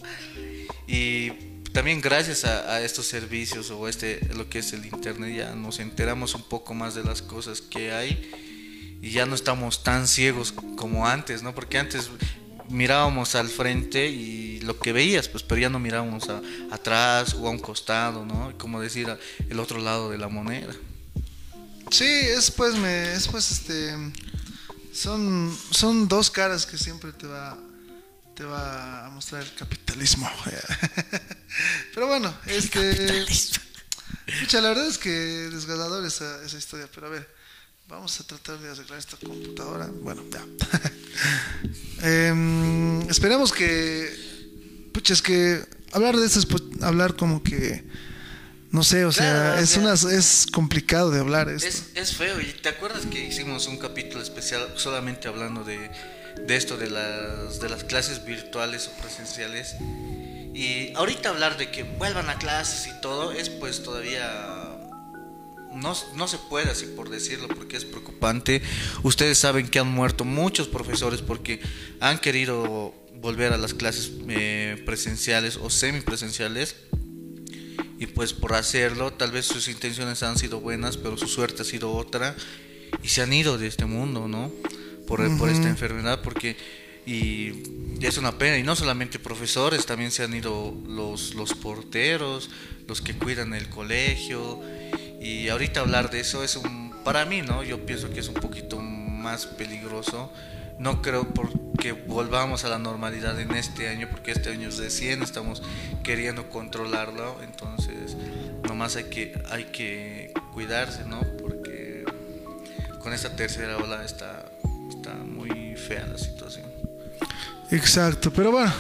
Y también gracias a, estos servicios o este lo que es el internet ya nos enteramos un poco más de las cosas que hay y ya no estamos tan ciegos como antes, ¿no? Porque antes mirábamos al frente y lo que veías, pues, pero ya no mirábamos atrás o a un costado, ¿no? Como decir, el otro lado de la moneda. Sí, es pues, me, es pues, este, son, son dos caras que siempre te va, te va a mostrar el capitalismo. Pero bueno, este, pucha, la verdad es que desgarrador esa, esa historia, pero a ver, vamos a tratar de arreglar esta computadora. Bueno, ya. Em, esperemos que, pucha, es que hablar de esto es hablar como que, no sé, o sea, Claro, es ya. una, es complicado de hablar esto. Es, es feo, y te acuerdas que hicimos un capítulo especial solamente hablando de, de esto, de las, de las clases virtuales o presenciales. Y ahorita hablar de que vuelvan a clases y todo es pues todavía... No, no se puede así por decirlo porque es preocupante. Ustedes saben que han muerto muchos profesores porque han querido volver a las clases eh, presenciales o semipresenciales y pues por hacerlo tal vez sus intenciones han sido buenas pero su suerte ha sido otra y se han ido de este mundo no por, por esta enfermedad porque y es una pena y no solamente profesores también se han ido los los porteros los que cuidan el colegio y ahorita hablar de eso es un para mí no yo pienso que es un poquito más peligroso no creo porque volvamos a la normalidad en este año, porque este año recién estamos queriendo controlarlo, entonces nomás hay que, hay que cuidarse, ¿no? Porque con esta tercera ola está, está muy fea la situación. Exacto, pero bueno.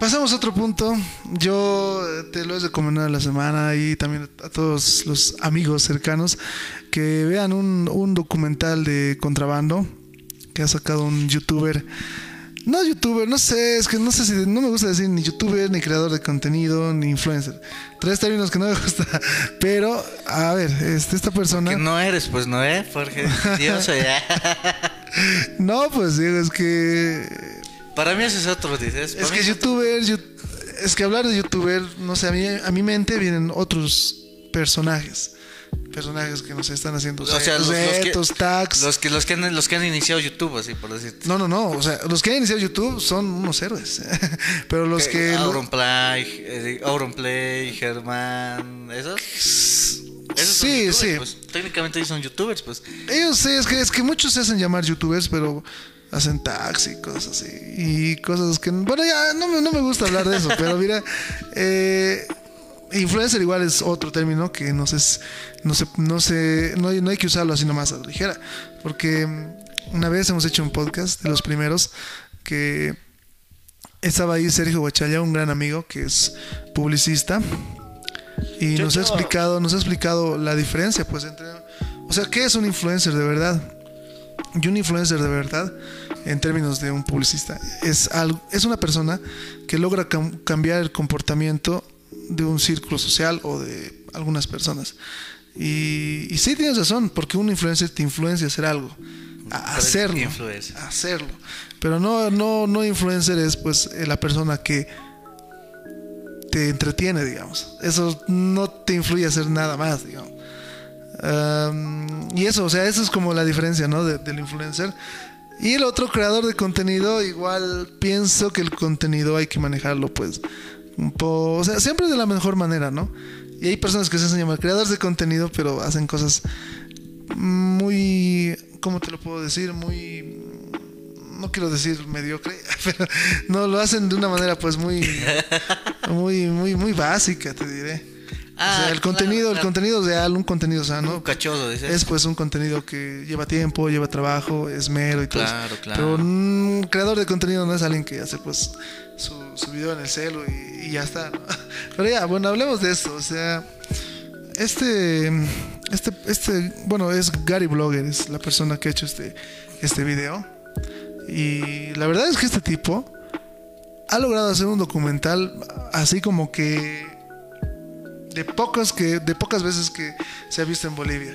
Pasamos a otro punto. Yo te lo he recomendado la semana y también a todos los amigos cercanos que vean un documental de contrabando que ha sacado un youtuber. No youtuber, no sé, es que no sé si no me gusta decir ni youtuber, ni creador de contenido, ni influencer. Tres términos que no me gusta. Pero, a ver, este, esta persona. Que no eres, pues no es, porque Dios ya. No, pues digo, es que Para mí ese es otro, dices. Es que mí youtuber, you- es que hablar de youtuber, no sé, a mí a mi mente vienen otros personajes. Personajes que nos están haciendo O sea, los, los retos, que, tags. los que los que han, los que han iniciado YouTube, así por decirte. No, no, no. O sea, los que han iniciado YouTube son unos héroes. Pero los que. lo- Auronplay, eh, Auronplay, Germán, esos. Esos Sí, sí. pues, técnicamente ellos son youtubers, pues. Ellos sí, es que, es que muchos se hacen llamar youtubers, pero hacen tags y cosas así. Y cosas que. Bueno, ya no, me- no me gusta hablar de eso, pero mira. eh, influencer igual es otro término que no sé, s- no sé, no sé, no hay, no hay que usarlo así nomás a la ligera. Porque una vez hemos hecho un podcast de los primeros que estaba ahí Sergio Guachalla, un gran amigo que es publicista. Y nos ha explicado, nos ha explicado la diferencia, pues, entre. O sea, ¿qué es un influencer de verdad? Y un influencer de verdad, en términos de un publicista, es, algo, es una persona que logra cam- cambiar el comportamiento de un círculo social o de algunas personas. Y, y sí tienes razón, porque un influencer te influencia a hacer algo. a hacerlo, a hacerlo. Pero no, no, no influencer es pues eh, la persona que te entretiene, digamos. Eso no te influye a hacer nada más, digamos. Am, y eso, o sea, eso es como la diferencia, ¿no? De- del influencer. Y el otro creador de contenido, igual pienso que el contenido hay que manejarlo, pues, un po- o sea, siempre de la mejor manera, ¿no? Y hay personas que se hacen llamar creadores de contenido, pero hacen cosas muy, ¿cómo te lo puedo decir? Muy, no quiero decir mediocre, pero no lo hacen de una manera, pues, muy, muy, muy, muy básica, te diré. o Ah, sea, el claro, contenido, el contenido real, un contenido sano. Un cachoso. Es pues un contenido que lleva tiempo, lleva trabajo, esmero y todo. eso. Claro, claro. Pero un creador de contenido no es alguien que hace pues su, su video en el celu y, ya está. Pero ya, bueno, hablemos de esto. O sea, este, este, este, bueno, es Gary Blogger, es la persona que ha hecho este, este video. Y la verdad es que este tipo ha logrado hacer un documental así como que de pocas que de pocas veces que se ha visto en Bolivia.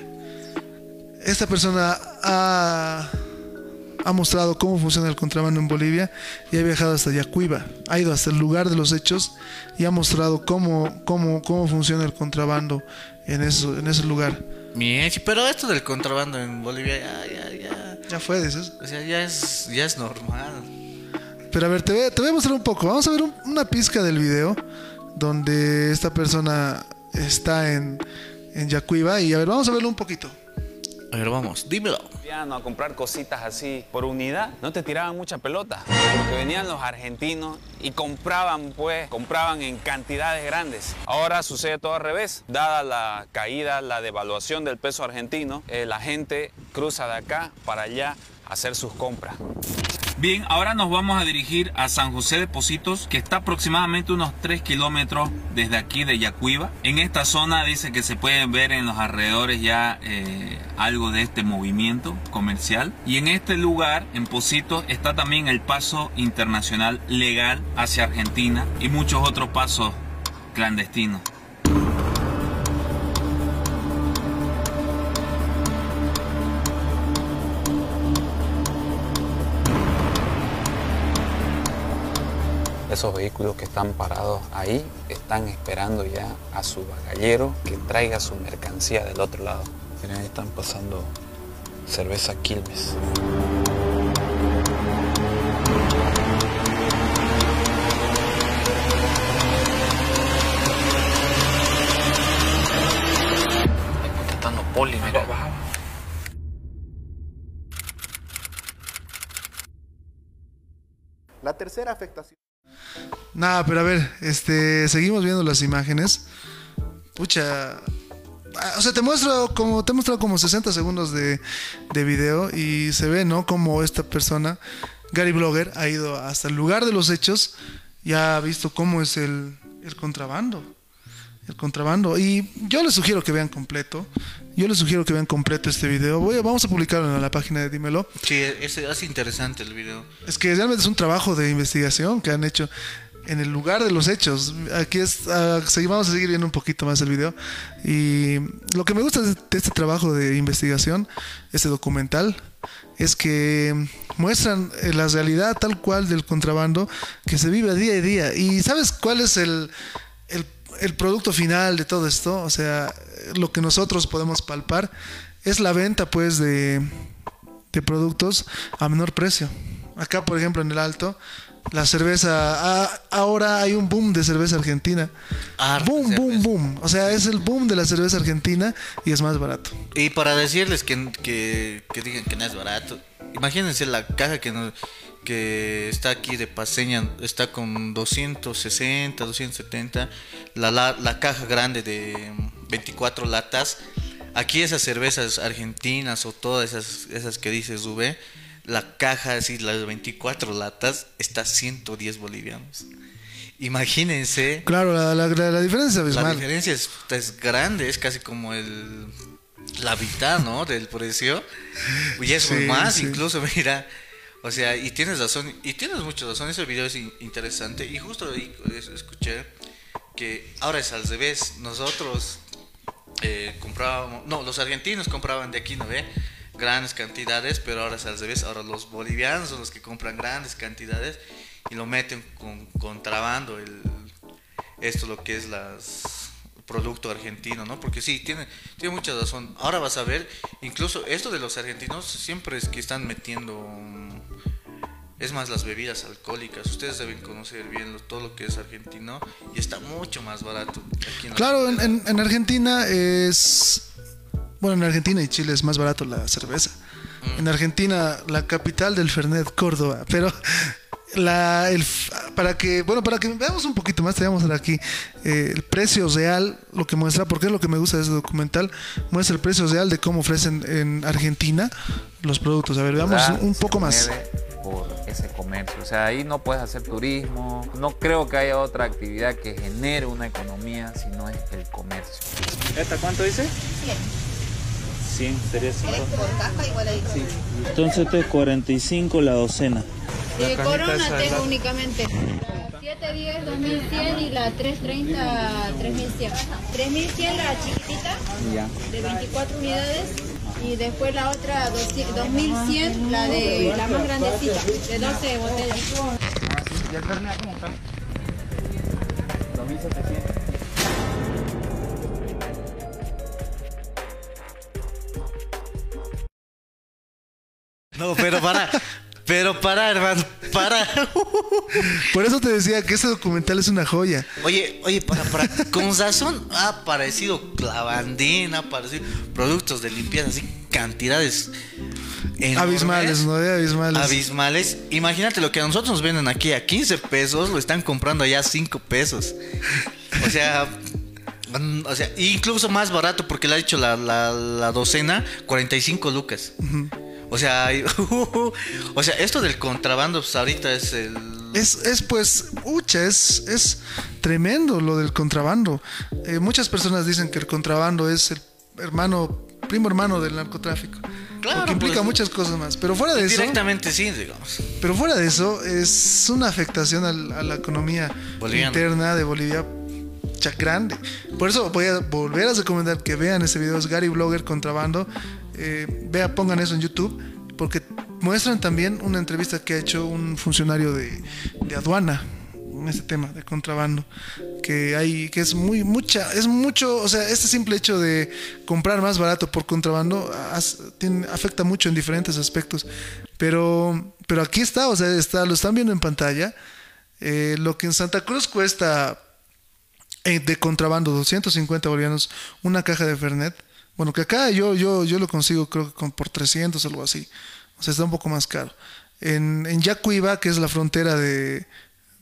Esta persona ha, ha mostrado cómo funciona el contrabando en Bolivia y ha viajado hasta Yacuiba. Ha ido hasta el lugar de los hechos y ha mostrado cómo, cómo, cómo funciona el contrabando en, eso, en ese lugar. Bien, pero esto del contrabando en Bolivia ya, ya, ya. Ya fue, dices. O sea, ya es, ya es normal. Pero a ver, te voy, te voy a mostrar un poco. Vamos a ver un- una pizca del video donde esta persona está en, en Yacuiba y a ver, vamos a verlo un poquito. A ver, vamos, dímelo. a comprar cositas así por unidad, no te tiraban mucha pelota. Porque venían los argentinos y compraban, pues, compraban en cantidades grandes. Ahora sucede todo al revés. Dada la caída, la devaluación del peso argentino, eh, la gente cruza de acá para allá hacer sus compras. Bien, ahora nos vamos a dirigir a San José de Positos, que está aproximadamente unos 3 kilómetros desde aquí de Yacuiba. En esta zona dice que se puede ver en los alrededores ya eh, algo de este movimiento comercial. Y en este lugar, en Positos, está también el paso internacional legal hacia Argentina y muchos otros pasos clandestinos. Esos vehículos que están parados ahí están esperando ya a su bagallero que traiga su mercancía del otro lado. Miren, ahí están pasando cerveza Quilmes. Están los poli, mira. La tercera afectación. Nada, pero a ver, este, seguimos viendo las imágenes. Pucha. ah, O sea, te muestro como, te como 60 segundos de, de video y se ve, ¿no? Como esta persona, Gary Blogger, ha ido hasta el lugar de los hechos y ha visto cómo es el, el contrabando. El contrabando. Y yo les sugiero que vean completo. Yo les sugiero que vean completo este video. Voy a- vamos a publicarlo en la página de Dímelo. Sí, es, es interesante el video. Es que realmente es un trabajo de investigación que han hecho en el lugar de los hechos. Aquí es, segui- vamos a seguir viendo un poquito más el video. Y lo que me gusta de de este trabajo de investigación, este documental, es que muestran eh, la realidad tal cual del contrabando que se vive día a día. ¿Y sabes cuál es el, el, producto final de todo esto? O sea, lo que nosotros podemos palpar es la venta pues de, de productos a menor precio. Acá, por ejemplo, en el Alto, la cerveza, ah, ahora hay un boom de cerveza argentina. Harta boom, boom, cerveza. boom. O sea, es el boom de la cerveza argentina y es más barato. Y para decirles que, que, que digan que no es barato, imagínense la caja que, no- que está aquí de Paseña, está con 260, 270, la, la, la caja grande de 24 latas. Aquí esas cervezas argentinas o todas esas, esas que dices, V, la caja así, las 24 latas, está 110 bolivianos. Imagínense. Claro, la, la- la- la diferencia es La diferencia es, es grande, es casi como el la mitad, ¿no? Del precio. Y es Sí, más, sí. incluso, mira. O sea, y tienes razón, y tienes mucha razón, ese video es in- interesante. Y justo ahí es- escuché que ahora es al revés. Nosotros eh, comprábamos, no, los argentinos compraban de aquí, ¿no ve? grandes cantidades, pero ahora es al revés. Ahora los bolivianos son los que compran grandes cantidades y lo meten con contrabando el esto lo que es las producto argentino, ¿no? Porque sí, tiene, tiene mucha razón. Ahora vas a ver, incluso esto de los argentinos siempre es que están metiendo, mm, es más las bebidas alcohólicas. Ustedes deben conocer bien lo- todo lo que es argentino y está mucho más barato. Aquí en la Claro, en, en- en Argentina es. Bueno, en Argentina y Chile es más barato la cerveza. En Argentina, la capital del Fernet, Córdoba. Pero la, el, f- para que, bueno, para que veamos un poquito más, te vamos a dar aquí eh, el precio real, lo que muestra, porque es lo que me gusta de ese documental, muestra el precio real de cómo ofrecen en Argentina los productos. A ver, veamos un Se poco más. por ese comercio. O sea, ahí no puedes hacer turismo. No creo que haya otra actividad que genere una economía si no es el comercio. ¿Esta cuánto dice? 100, sería 50. Sí. Entonces este es 45 la docena. De cajita Corona tengo la- únicamente 710 2100 y la 330 3100. 3100 la chiquitita Ya. de 24 unidades y después la otra 200 2100 la de la más grandecita de 12 botellas. ¿Y el cómo está? 2700. No, pero para, pero para, hermano, para. Por eso te decía que este documental es una joya. Oye, oye, para, para, con razón ha aparecido clavandín, ha aparecido productos de limpieza, así cantidades enormes, Abismales, ¿no? De abismales. abismales. Imagínate lo que a nosotros nos venden aquí a 15 pesos, lo están comprando allá a 5 pesos. O sea, mm, o sea, incluso más barato porque le ha dicho la, la, la docena 45 lucas. O sea, o sea, esto del contrabando pues ahorita es el Es, es pues, ucha, es, es tremendo lo del contrabando. Eh, muchas personas dicen que el contrabando es el hermano, primo hermano del narcotráfico. Claro, porque implica pues, muchas cosas más. Pero fuera de eso, directamente sí, digamos. pero fuera de eso, es una afectación al- a la economía Boliviana. interna de Bolivia grande. Por eso voy a volver a recomendar que vean ese video, es Gary Blogger Contrabando. Eh, vea, pongan eso en YouTube, porque muestran también una entrevista que ha hecho un funcionario de, de aduana en este tema de contrabando que hay que es muy mucha es mucho o sea este simple hecho de comprar más barato por contrabando afecta mucho en diferentes aspectos pero pero aquí está o sea está lo están viendo en pantalla Eh, lo que en Santa Cruz cuesta eh, de contrabando 250 bolivianos una caja de Fernet. Bueno, que acá yo yo yo lo consigo creo que con, por 300 algo así. O sea, está un poco más caro. En, en Yacuiba, que es la frontera de,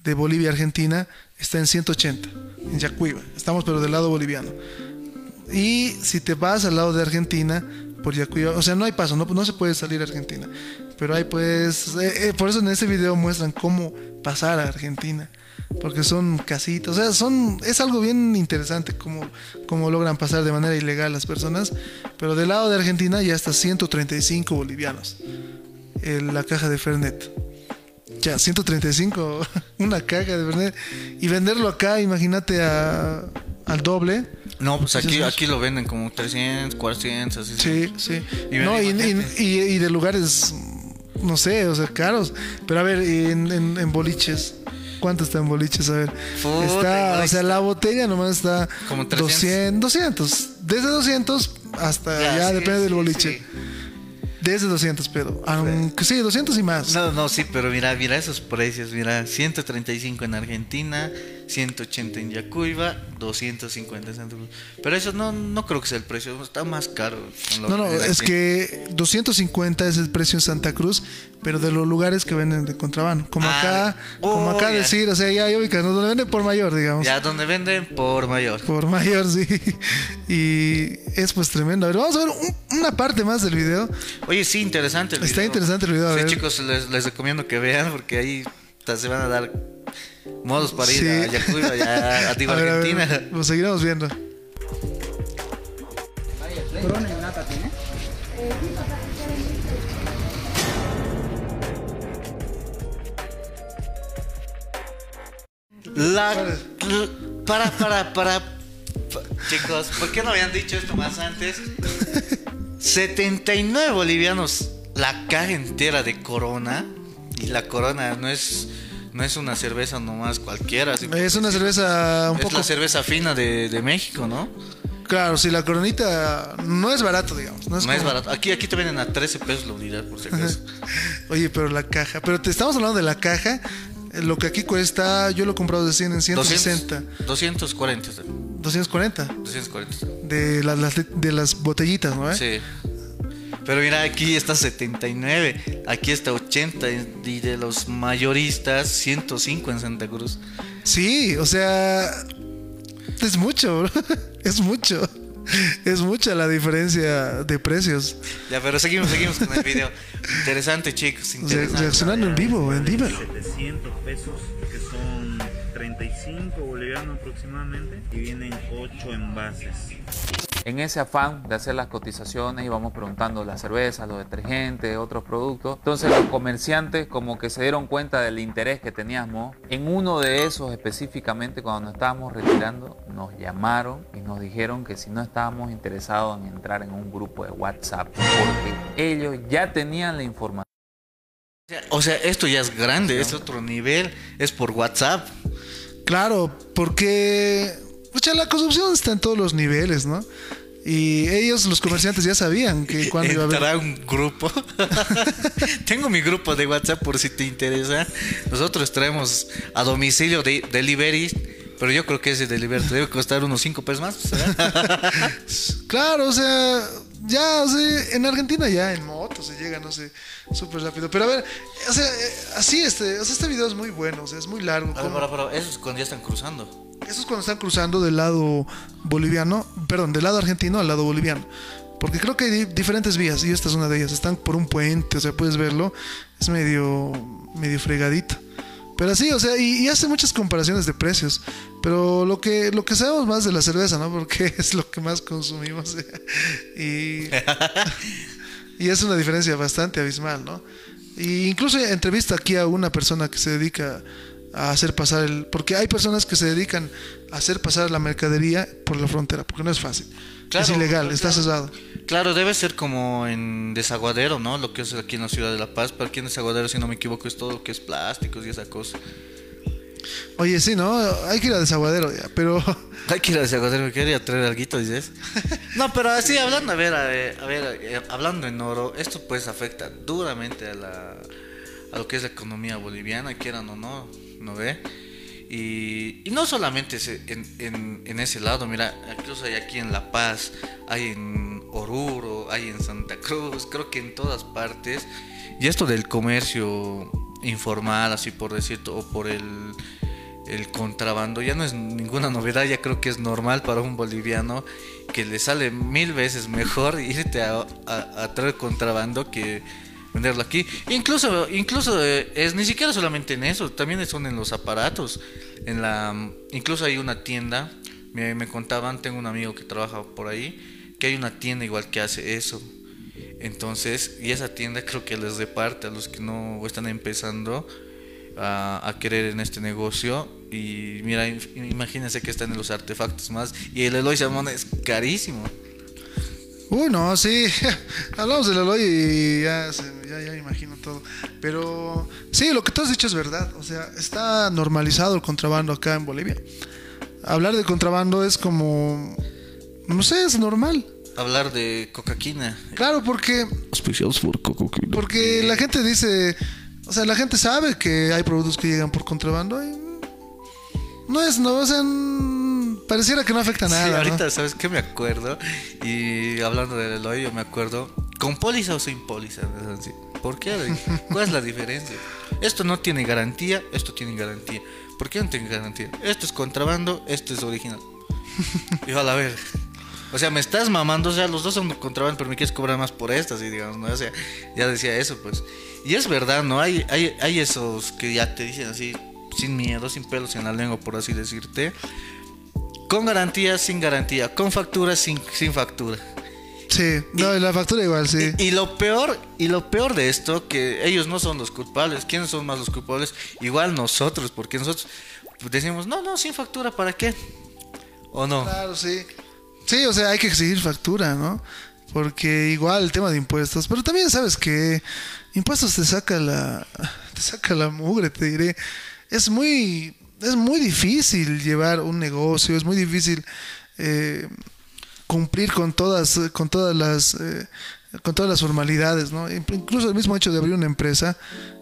de Bolivia Argentina, está en 180 en Yacuiba. Estamos pero del lado boliviano. Y si te vas al lado de Argentina, por Yacuiba, o sea, no hay paso, no, no se puede salir a Argentina. Pero hay pues, eh, eh, por eso en ese video muestran cómo pasar a Argentina. Porque son casitas, o sea, son, es algo bien interesante cómo, cómo logran pasar de manera ilegal las personas. Pero del lado de Argentina ya hasta 135 bolivianos. eh, la caja de Fernet. Ya, 135, una caja de Fernet. Y venderlo acá, imagínate, a- al doble. No, pues aquí, aquí lo venden como 300, 400, así. Sí, sí. Y no, y- y- y de lugares, no sé, o sea, caros. Pero a ver, en, en- en boliches. ¿Cuánto está en boliches? A ver. Puta, está, o sea, la botella nomás está Como 300. 200, 200. Desde 200 hasta Ya, ya, sí, depende sí, del boliche. sí. Desde 200, pero aunque sí, 200 y más. No, no, sí, pero mira, mira esos precios, mira, 135 en Argentina, 180 en Yacuiba, 250 en Santa Cruz. Pero eso no, no creo que sea el precio, está más caro. No, no, es que 250 es el precio en Santa Cruz, pero de los lugares que venden de contrabando. Como Ah, acá, como oh, acá ya. decir, o sea, ya hay ubicas, donde venden por mayor, digamos. Ya donde venden por mayor. Por mayor, sí. Y es pues tremendo. A ver, vamos a ver un- una parte más del video. Oye, sí, interesante el Está video. interesante el video, a Sí, ver. chicos, les, les recomiendo que vean porque ahí se van a dar modos para ir Sí. a Yacuiba, ya, a, digo, A ver, a ver, Argentina. lo seguiremos viendo. La, l- para, para, para, pa- chicos, ¿por qué no habían dicho esto más antes? 79 bolivianos la caja entera de Corona. Y la Corona no es, no es una cerveza nomás cualquiera. así Es una cerveza un es poco... la cerveza fina de, de México, ¿no? Claro, si la coronita no es barato, digamos. No es, No es como- barato. Aquí, aquí te venden a 13 pesos la unidad, por si acaso. Oye, pero la caja. Pero te estamos hablando de la caja. eh, Lo que aquí cuesta, yo lo he comprado de 100 en 160. 200, 240. 240. 240. De, la- las, de las botellitas, ¿no? eh? Sí. Pero mira, aquí está 79, aquí está 80 y de los mayoristas 105 en Santa Cruz. Sí, o sea, es mucho, bro. es mucho. Es mucha la diferencia de precios. Ya, pero seguimos, seguimos con el video. Interesante, chicos, Re- interesante. reaccionando en vivo, en vivo. 700 pesos, 35 bolivianos aproximadamente, y vienen 8 envases. En ese afán de hacer las cotizaciones íbamos preguntando las cervezas, los detergentes, otros productos. Entonces los comerciantes como que se dieron cuenta del interés que teníamos. En uno de esos específicamente cuando nos estábamos retirando nos llamaron y nos dijeron que si no estábamos interesados en entrar en un grupo de WhatsApp porque ellos ya tenían la información. O sea, esto ya es grande, es otro nivel, es por WhatsApp. Claro, porque pucha, la corrupción está en todos los niveles, ¿no? Y ellos, los comerciantes, ya sabían que cuando iba a haber... Un grupo. Tengo mi grupo de WhatsApp por si te interesa. Nosotros traemos a domicilio de delivery, pero yo creo que ese delivery te debe costar unos 5 pesos más. Claro, o sea, ya, o sea, en Argentina ya en moto se llega, no sé, súper rápido. Pero a ver, o sea, eh, así este, o sea, este video es muy bueno, o sea, es muy largo. Pero, como- pero, pero eso es cuando ya están cruzando. Eso es cuando están cruzando del lado boliviano, perdón, del lado argentino al lado boliviano. Porque creo que hay di- diferentes vías y esta es una de ellas. Están por un puente, o sea, puedes verlo. Es medio, medio fregadito. Pero sí, o sea, y, y hace muchas comparaciones de precios. Pero lo que, lo que sabemos más de la cerveza, ¿no? Porque es lo que más consumimos. y, y es una diferencia bastante abismal, ¿no? Y incluso entrevista aquí a una persona que se dedica a hacer pasar el... Porque hay personas que se dedican a hacer pasar la mercadería por la frontera, porque no es fácil. Es Claro, ilegal, está cerrado. Claro, debe ser como en Desaguadero, ¿no? Lo que es aquí en la ciudad de La Paz. Pero aquí en Desaguadero, si no me equivoco, es todo lo que es plásticos y esa cosa. Oye, sí, ¿no? Hay que ir a desaguadero ya, pero... Hay que ir a Desaguadero, me quería traer algo, dices. No, pero así hablando, a ver, a ver, a ver, eh, hablando en oro, esto pues afecta duramente a la a lo que es la economía boliviana, quieran o no, ¿no ve? Y, no solamente en, en, ese lado, mira, incluso hay aquí en La Paz, hay en Oruro, hay en Santa Cruz, creo que en todas partes. Y esto del comercio informal, así por decirlo, o por el, el contrabando, ya no es ninguna novedad, ya creo que es normal para un boliviano que le sale mil veces mejor irte a, a- a traer contrabando que venderlo aquí. Incluso, incluso eh, es ni siquiera solamente en eso, también son en los aparatos. En la, incluso hay una tienda, me, me contaban, tengo un amigo que trabaja por ahí, que hay una tienda igual que hace eso. Entonces, y esa tienda creo que les reparte a los que no están empezando a, a querer en este negocio. Y mira, im- imagínense que están en los artefactos más. Y el Eloy Salmón es carísimo. Uy, no, sí. Hablamos del Eloy y ya, se- ya, ya me imagino todo. Pero sí, lo que tú has dicho es verdad. O sea, está normalizado el contrabando acá en Bolivia. Hablar de contrabando es como... No sé, es normal. Hablar de cocaquina. Claro, porque Auspiciados por cocaquina. Porque la gente dice, o sea, la gente sabe que hay productos que llegan por contrabando y no es, no, o sea, pareciera que no afecta nada. Sí, ¿no? ahorita, ¿sabes qué me acuerdo? Y hablando del Eloy, yo me acuerdo. ¿Con póliza o sin póliza? Es así. ¿Por qué? ¿Cuál es la diferencia? Esto no tiene garantía, esto tiene garantía. ¿Por qué no tiene garantía? Esto es contrabando, esto es original. Dijo, a la ver. O sea, me estás mamando, o sea, los dos son contrabando, pero me quieres cobrar más por estas, y digamos, ¿no? O sea, ya decía eso, pues. Y es verdad, ¿no? Hay, hay, hay esos que ya te dicen así, sin miedo, sin pelos en la lengua, por así decirte. Con garantía, sin garantía. Con factura, sin, sin factura. Sí, no, y la factura igual, sí. Y lo peor, y lo peor de esto, que ellos no son los culpables. ¿Quiénes son más los culpables? Igual nosotros, porque nosotros decimos, no, no, sin factura, ¿para qué? ¿O no? Claro, sí. Sí, o sea, hay que exigir factura, ¿no? porque igual el tema de impuestos, pero también sabes que impuestos te saca la te saca la mugre, te diré. Es muy es muy difícil llevar un negocio, es muy difícil eh, cumplir con todas con todas las eh, con todas las formalidades, ¿no? Incluso el mismo hecho de abrir una empresa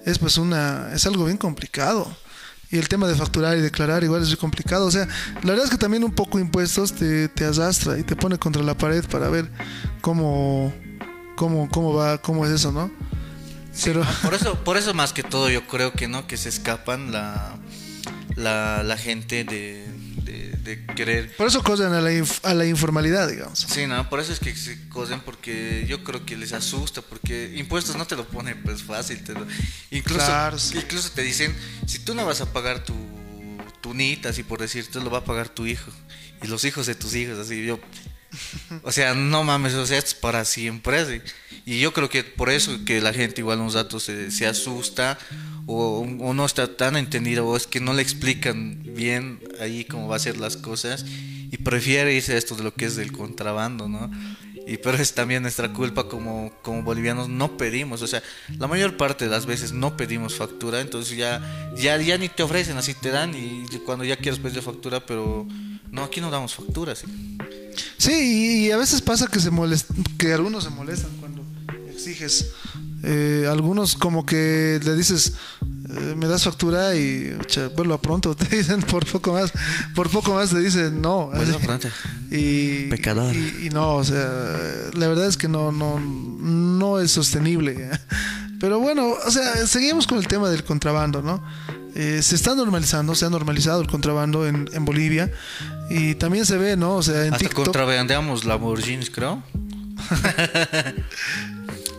es pues una es algo bien complicado. Y el tema de facturar y declarar igual es muy complicado. O sea, la verdad es que también un poco impuestos te, te arrastra y te pone contra la pared para ver cómo, cómo, cómo va, cómo es eso, ¿no? Pero, Por eso, por eso más que todo yo creo que no, que se escapan la, la, la gente de, de, querer por eso cosen a la, inf- a la informalidad, digamos. Sí, no, por eso es que se cosen porque yo creo que les asusta, porque impuestos no te lo ponen pues fácil, te lo- incluso, Claro, sí. incluso te dicen, si tú no vas a pagar tu, tu NIT, así por decirte, lo va a pagar tu hijo, y los hijos de tus hijos, así yo, o sea, no mames, o sea, es para siempre, así. y yo creo que por eso que la gente igual unos datos se, se asusta, o, o no está tan entendido, o es que no le explican bien ahí cómo va a ser las cosas, y prefiere irse a esto de lo que es del contrabando, ¿no? Y pero es también nuestra culpa como, como bolivianos, no pedimos, o sea, la mayor parte de las veces no pedimos factura, entonces ya, ya, ya ni te ofrecen, así te dan y cuando ya quieres pedir factura, pero no, aquí no damos factura, sí. Sí, y, y a veces pasa que se molest que algunos se molestan cuando exiges. Eh, algunos como que le dices, eh, me das factura y vuelvo pronto, te dicen por poco más, por poco más te dicen no. Pronto. Y, Pecador. Y, y no, o sea, la verdad es que no, no, no es sostenible. Pero bueno, o sea, seguimos con el tema del contrabando, ¿no? Eh, se está normalizando, se ha normalizado el contrabando en, en Bolivia y también se ve, ¿no? O sea, en Hasta TikTok. contrabandeamos Lamborghinis, creo.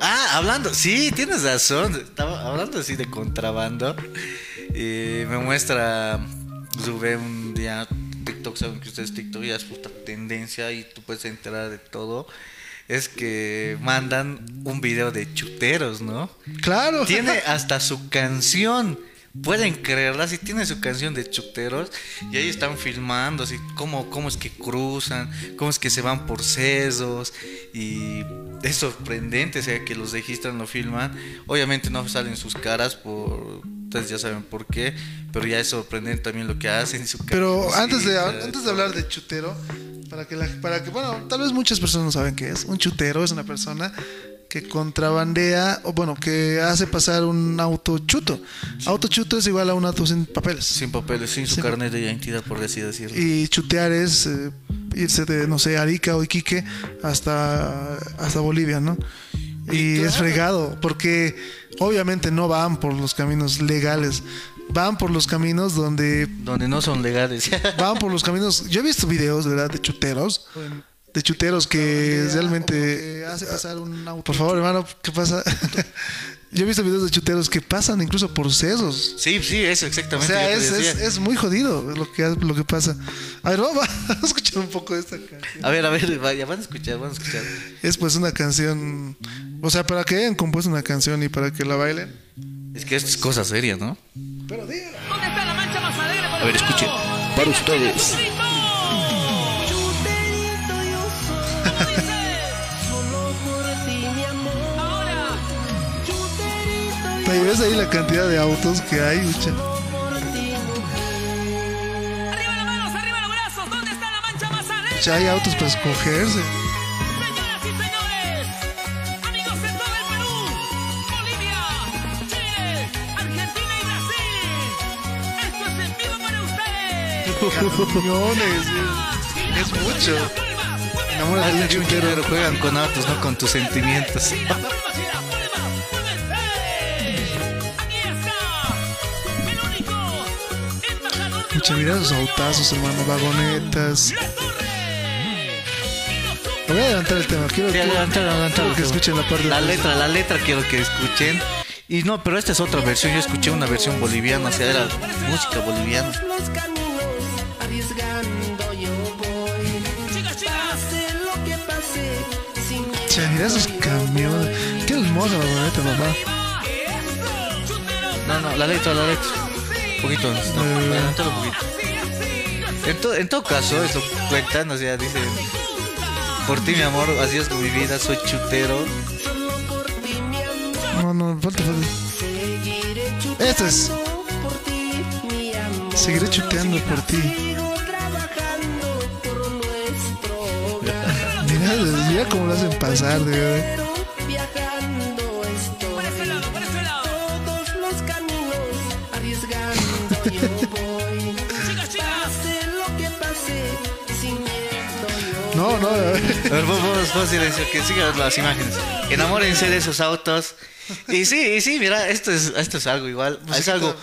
Ah, hablando, sí, tienes razón. Estaba hablando así de contrabando. Y me muestra, sube un día TikTok, saben que ustedes TikTok ya es puta tendencia y tú puedes enterar de todo. Es que mandan un video de chuteros, ¿no? Claro. Tiene hasta su canción. Pueden creerla, si tiene su canción de chuteros y ahí están filmando, así cómo, cómo es que cruzan, cómo es que se van por sesos y es sorprendente, o sea, que los registran, lo filman. Obviamente no salen sus caras, por ustedes ya saben por qué, pero ya es sorprendente también lo que hacen. Su Pero antes de, antes de hablar de chutero, para que, la, para que, bueno, tal vez muchas personas no saben qué es. Un chutero es una persona que contrabandea, o bueno, que hace pasar un auto chuto. Auto chuto es igual a un auto sin papeles. sin papeles, sin su Sí. carnet de identidad, por así decirlo. Y chutear es eh, irse de, no sé, Arica o Iquique hasta, hasta Bolivia, ¿no? Y es fregado, porque obviamente no van por los caminos legales, van por los caminos donde Donde no son legales. van por los caminos. Yo he visto videos, ¿verdad? De chuteros. De chuteros que realmente hace pasar un auto. Por favor, hermano, ¿qué pasa? Yo he visto videos de chuteros que pasan incluso por sesos. sí, sí, eso O exactamente. sea, yo te es, es, es muy jodido lo que, lo que pasa. A ver, vamos a escuchar un poco de esta canción. A ver, a ver, vaya, van a escuchar, van a escuchar. Es pues una canción. O sea, para que hayan compuesto una canción y para que la bailen. Es que esto es cosa seria, ¿no? Pero. ¿Dónde está la mancha más alegre? A ver, escuchen. Para ustedes. Ahí ves ahí la cantidad de autos que hay, ucha. ¡Arriba las manos, arriba los brazos! ¿Dónde está la mancha más alegre? Ucha, hay autos para escogerse. Señoras y señores, amigos de todo el Perú, Bolivia, Chile, Argentina y Brasil. Esto es en vivo para ustedes. Camiones. Es mucho. De un chutero. Pero juegan con autos, no con tus sentimientos. Las las Mucha, mira esos autazos, hermano, vagonetas. Los Me voy a adelantar el tema. Quiero, Sí, quiero- adelántalo, adelántalo. quiero que escuchen la parte La de letra, la letra quiero que escuchen. Y no, pero esta es otra versión. Yo escuché una versión boliviana, o sea, era música boliviana. Mira esos camiones. Qué hermosa la vagoneta, mamá. No, no, la letra, la letra. Un poquito, no, adelántalo un poquito. En, to- en todo caso, eso cuentan, o sea, dicen. Por ti, mi amor, así es con mi vida, soy chutero. No, no, falta, falta. Esto es. Seguiré chuteando por ti. Mira, cómo lo hacen pasar, de verdad. Por ese lado, por ese lado. Todos los caminos arriesgando yo voy. Chicas, chicas. Pase lo que pase, sin miedo yo No, no, A ver, vos, vos, vos, silencio, que sigan las imágenes. Enamórense de esos autos. Y sí, y sí, mira, esto es, esto es algo igual. Es algo,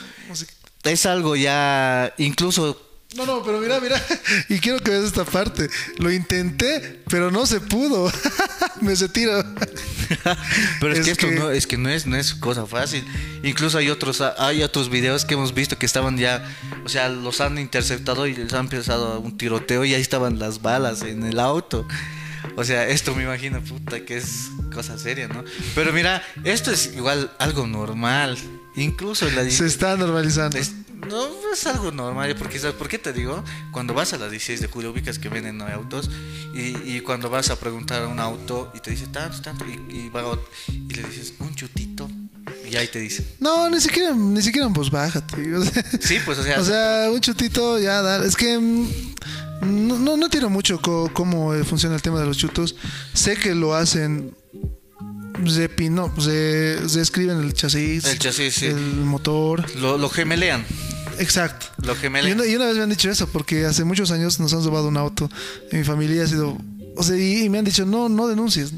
es algo ya, incluso No, no, pero mira, mira. Y quiero que veas esta parte. Lo intenté, pero no se pudo. Me se tiro. Pero es, Es que esto que- no es que no es no es cosa fácil. Incluso hay otros hay otros videos que hemos visto que estaban ya, o sea, los han interceptado y les han empezado un tiroteo y ahí estaban las balas en el auto. O sea, esto me imagino, puta, que es cosa seria, ¿no? Pero mira, esto es igual algo normal. Incluso la Se está normalizando. es- no es algo normal, porque ¿sabes por qué te digo? Cuando vas a la 16 de julio ubicas que venden autos y, y cuando vas a preguntar a un auto y te dice tanto, tanto y, y, va y le dices un chutito y ahí te dice. No, ni siquiera, ni siquiera en voz baja, tío. O sea, Sí, pues o sea, o sea, un chutito ya dar. Es que mm, no, no, no entiendo mucho cómo eh, funciona el tema de los chutos. Sé que lo hacen. Se, pino, se, se escriben el chasis, El chasis, sí. el motor. lo, lo gemelean, Exacto. lo Y gemelean. una, y una vez me han dicho eso, porque hace muchos años nos han robado un auto. En mi familia ha sido. O sea, y, y me han dicho, no, no denuncies.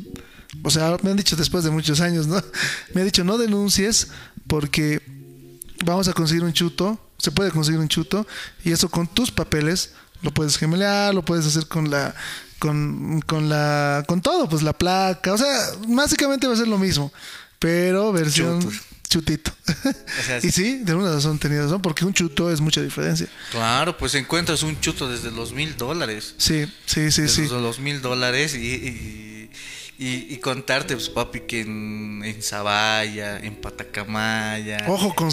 O sea, me han dicho después de muchos años, ¿no? Me han dicho, no denuncies porque vamos a conseguir un chuto. Se puede conseguir un chuto. Y eso con tus papeles lo puedes gemelear, lo puedes hacer con la. Con, con la. Con todo, pues la placa. O sea, básicamente va a ser lo mismo. Pero versión. Chutos. Chutito. sea, y sí, de una razón tenía razón, porque un chuto es mucha diferencia. Claro, pues encuentras un chuto desde los mil dólares. Sí, sí, sí, sí. Desde los mil dólares y, y, y- y contarte, pues papi, que en, en Zabaya, en Patacamaya. Ojo con.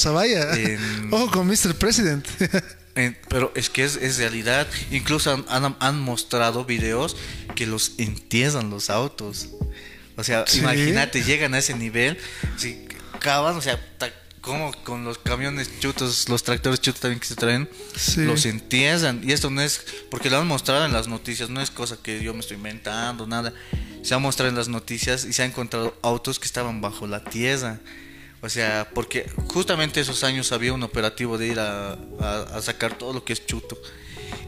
En- Ojo con Mr. President. en- pero es que es, es realidad. Incluso han, han- han mostrado videos que los entierran los autos. O sea, Sí. imagínate, llegan a ese nivel. Si cavan, o sea, como con los camiones chutos, los tractores chutos también que se traen, Sí. los entierran. Y esto no es, porque lo han mostrado en las noticias, no es cosa que yo me estoy inventando, nada. Se ha mostrado en las noticias y se han encontrado autos que estaban bajo la tierra. O sea, porque justamente esos años había un operativo de ir a, a- a sacar todo lo que es chuto.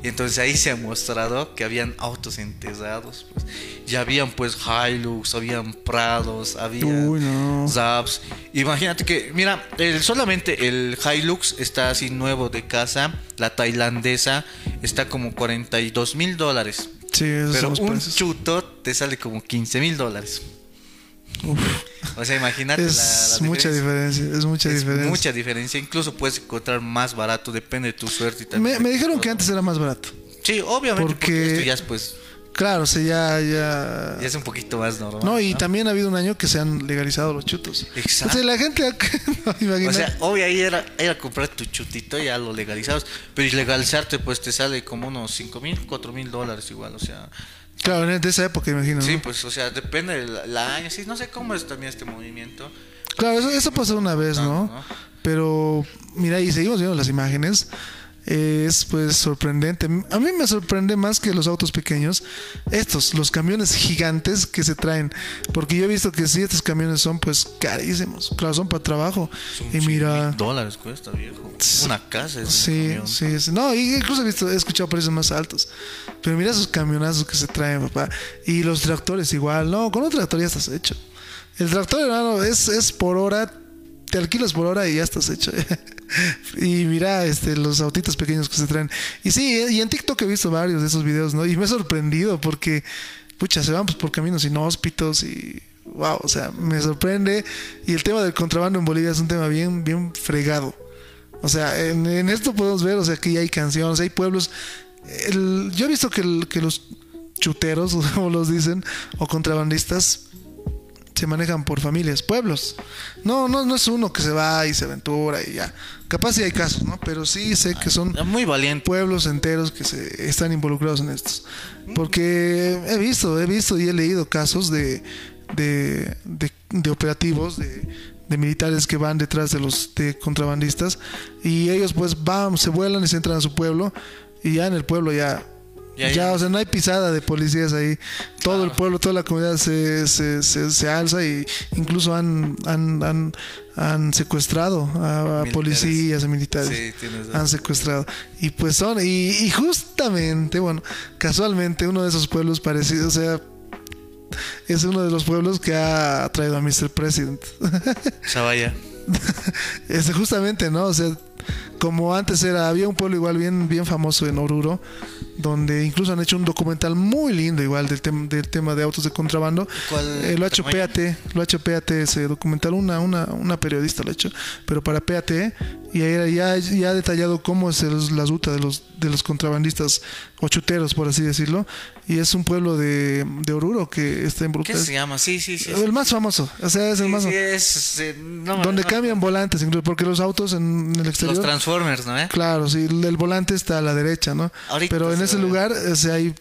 Y entonces ahí se ha mostrado que habían autos enterrados. Pues. Ya habían pues Hilux, habían Prados, había no. Zaps. Imagínate que, mira, el, solamente el Hilux está así nuevo de casa. La tailandesa está como 42 mil dólares. Sí, Pero un precios. chuto te sale como 15 mil dólares. O sea, imagínate la- Es la mucha diferencia, es mucha es diferencia. mucha diferencia. Incluso puedes encontrar más barato, depende de tu suerte y también. Me, me dijeron que antes era más barato. Sí, obviamente, porque, porque- esto ya es pues Claro, o sea, ya, ya. ya es un poquito más normal. No, y también ha habido un año que se han legalizado los chutos. Exacto. O sea, la gente. no, O sea, obvio ahí era, era comprar tu chutito ya lo legalizabas. Pero ilegalizarte pues te sale como unos 5 mil, 4 mil dólares igual, o sea. Claro, en- de esa época, imagino. Sí, ¿no? pues, o sea, depende del año. Sí, no sé cómo es también este movimiento. Claro, eso, eso pasó una vez, ¿no? ¿no? Pero, mira, y seguimos viendo las imágenes. Es pues sorprendente. A mí me sorprende más que los autos pequeños. Estos, los camiones gigantes que se traen. Porque yo he visto que sí, estos camiones son pues carísimos. Claro, son para trabajo. Son y 100 mira. dólares cuesta, viejo. Una casa es Sí, sí, sí. No, incluso he visto, he escuchado precios más altos. Pero mira esos camionazos que se traen, papá. Y los tractores igual. No, con un tractor ya estás hecho. El tractor, hermano, es, es por hora. Te alquilas por hora y ya estás hecho. y mira este, los autitos pequeños que se traen. Y sí, y en TikTok he visto varios de esos videos, ¿no? Y me he sorprendido porque, pucha, se van pues, por caminos inhóspitos y. Wow, o sea, me sorprende. Y el tema del contrabando en Bolivia es un tema bien, bien fregado. O sea, en, esto podemos ver, o sea, ya hay canciones, hay pueblos. Yo he visto que, que los chuteros, como los dicen, o contrabandistas, se manejan por familias, pueblos. No, no, no es uno que se va y se aventura y ya. Capaz sí hay casos, ¿no? Pero sí sé que son muy valientes pueblos enteros que se están involucrados en estos. Porque he visto, he visto y he leído casos de, de, de- de operativos, de, de militares que van detrás de los de contrabandistas y ellos pues van, se vuelan y se entran a su pueblo y ya en el pueblo ya Ya, o sea, no hay pisada de policías ahí. Todo el pueblo, toda la comunidad se, se, se, se alza y incluso han, han, han, han secuestrado a, policías, a militares. Sí, tienes razón. han secuestrado. Y pues son, y, y justamente, bueno, casualmente uno de esos pueblos parecidos, o sea, es uno de los pueblos que ha traído a Mr. President. Zavalla. Este, justamente, ¿no? O sea, como antes era, había un pueblo igual bien, bien famoso en Oruro, donde incluso han hecho un documental muy lindo igual del, tem- del tema de autos de contrabando. Eh, lo ha hecho. PAT, lo ha hecho PAT ese documental, una, una, una periodista lo ha hecho, pero para PAT, y ahí ya, ya ha detallado cómo es el- la ruta de los, de los contrabandistas o chuteros, por así decirlo, y es un pueblo de, de Oruro que está ¿Qué involucrado. se llama? Sí, sí, sí. El más famoso, o sea, es el Sí, más sí, es, eh, no, donde no, cambian volantes, incluso porque los autos en, el exterior. Los Transformers, ¿no? eh? Claro, sí, el, el volante está a la derecha, ¿no? Ahorita Pero en se ese lugar o sea, hay,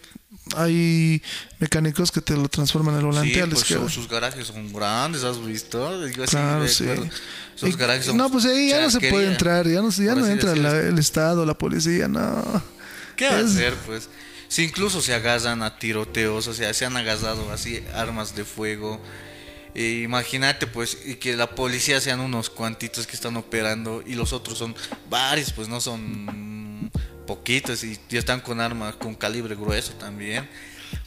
hay mecánicos que te lo transforman el volante Sí, a la pues izquierda. sus, sus garajes son grandes, ¿has visto? Yo Claro, sí. Sus Y- garajes son no, pues ahí ya no se puede entrar, ya no, ya no entra la- el Estado, la policía, no. ¿Qué va a hacer, pues? Si incluso se agarran a tiroteos, o sea, se han agarrado así armas de fuego. E imagínate, pues, y que la policía sean unos cuantitos que están operando y los otros son varios, pues no son poquitos y ya están con armas con calibre grueso también.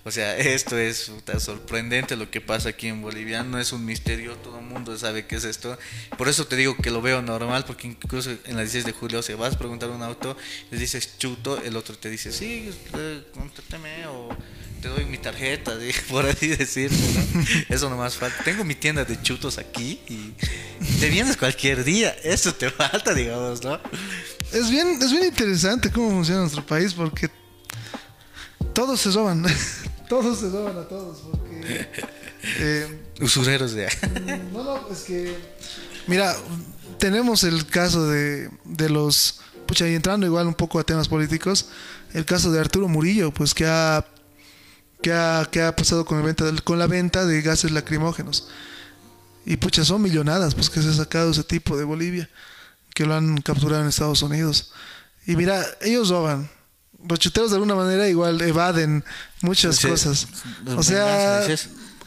O sea, esto es puta, sorprendente lo que pasa aquí en Bolivia. No es un misterio, todo el mundo sabe qué es esto. Por eso te digo que lo veo normal, porque incluso en la 16 de julio, se vas a preguntar a un auto, le dices chuto, el otro te dice, sí, contrátame o te doy mi tarjeta, ¿sí? por así decirlo. ¿no? Eso nomás falta. Tengo mi tienda de chutos aquí y te vienes cualquier día. Eso te falta, digamos, ¿no? Es bien, es bien interesante cómo funciona nuestro país porque todos se roban, todos se roban a todos porque eh, Usureros de... no, no, es que mira, tenemos el caso de, de los pucha y entrando igual un poco a temas políticos, el caso de Arturo Murillo, pues que ha que ha, que ha pasado con, el venta del- con la venta de gases lacrimógenos. Y pucha, son millonadas, pues que se ha sacado ese tipo de Bolivia, que lo han capturado en Estados Unidos. Y mira, ellos roban. Los chuteros de alguna manera igual evaden muchas Sí, cosas. O sea,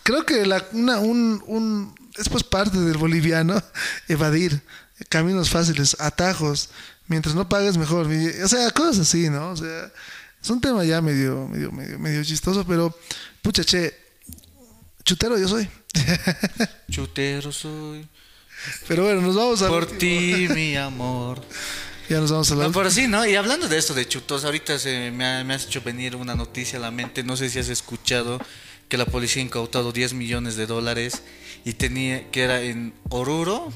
creo que la, una, un, un, es pues parte del boliviano evadir caminos fáciles, atajos. Mientras no pagues mejor. O sea, cosas así, ¿no? O sea, es un tema ya medio, medio, medio, medio chistoso, pero pucha, che, chutero yo soy. Chutero soy. Pero bueno, nos vamos a Por ti, mi amor. Ya nos vamos a la No, pero sí, ¿no? Y hablando de esto de chutos, ahorita se me, ha- me has hecho venir una noticia a la mente. No sé si has escuchado que la policía ha incautado 10 millones de dólares y tenía que era en Oruro.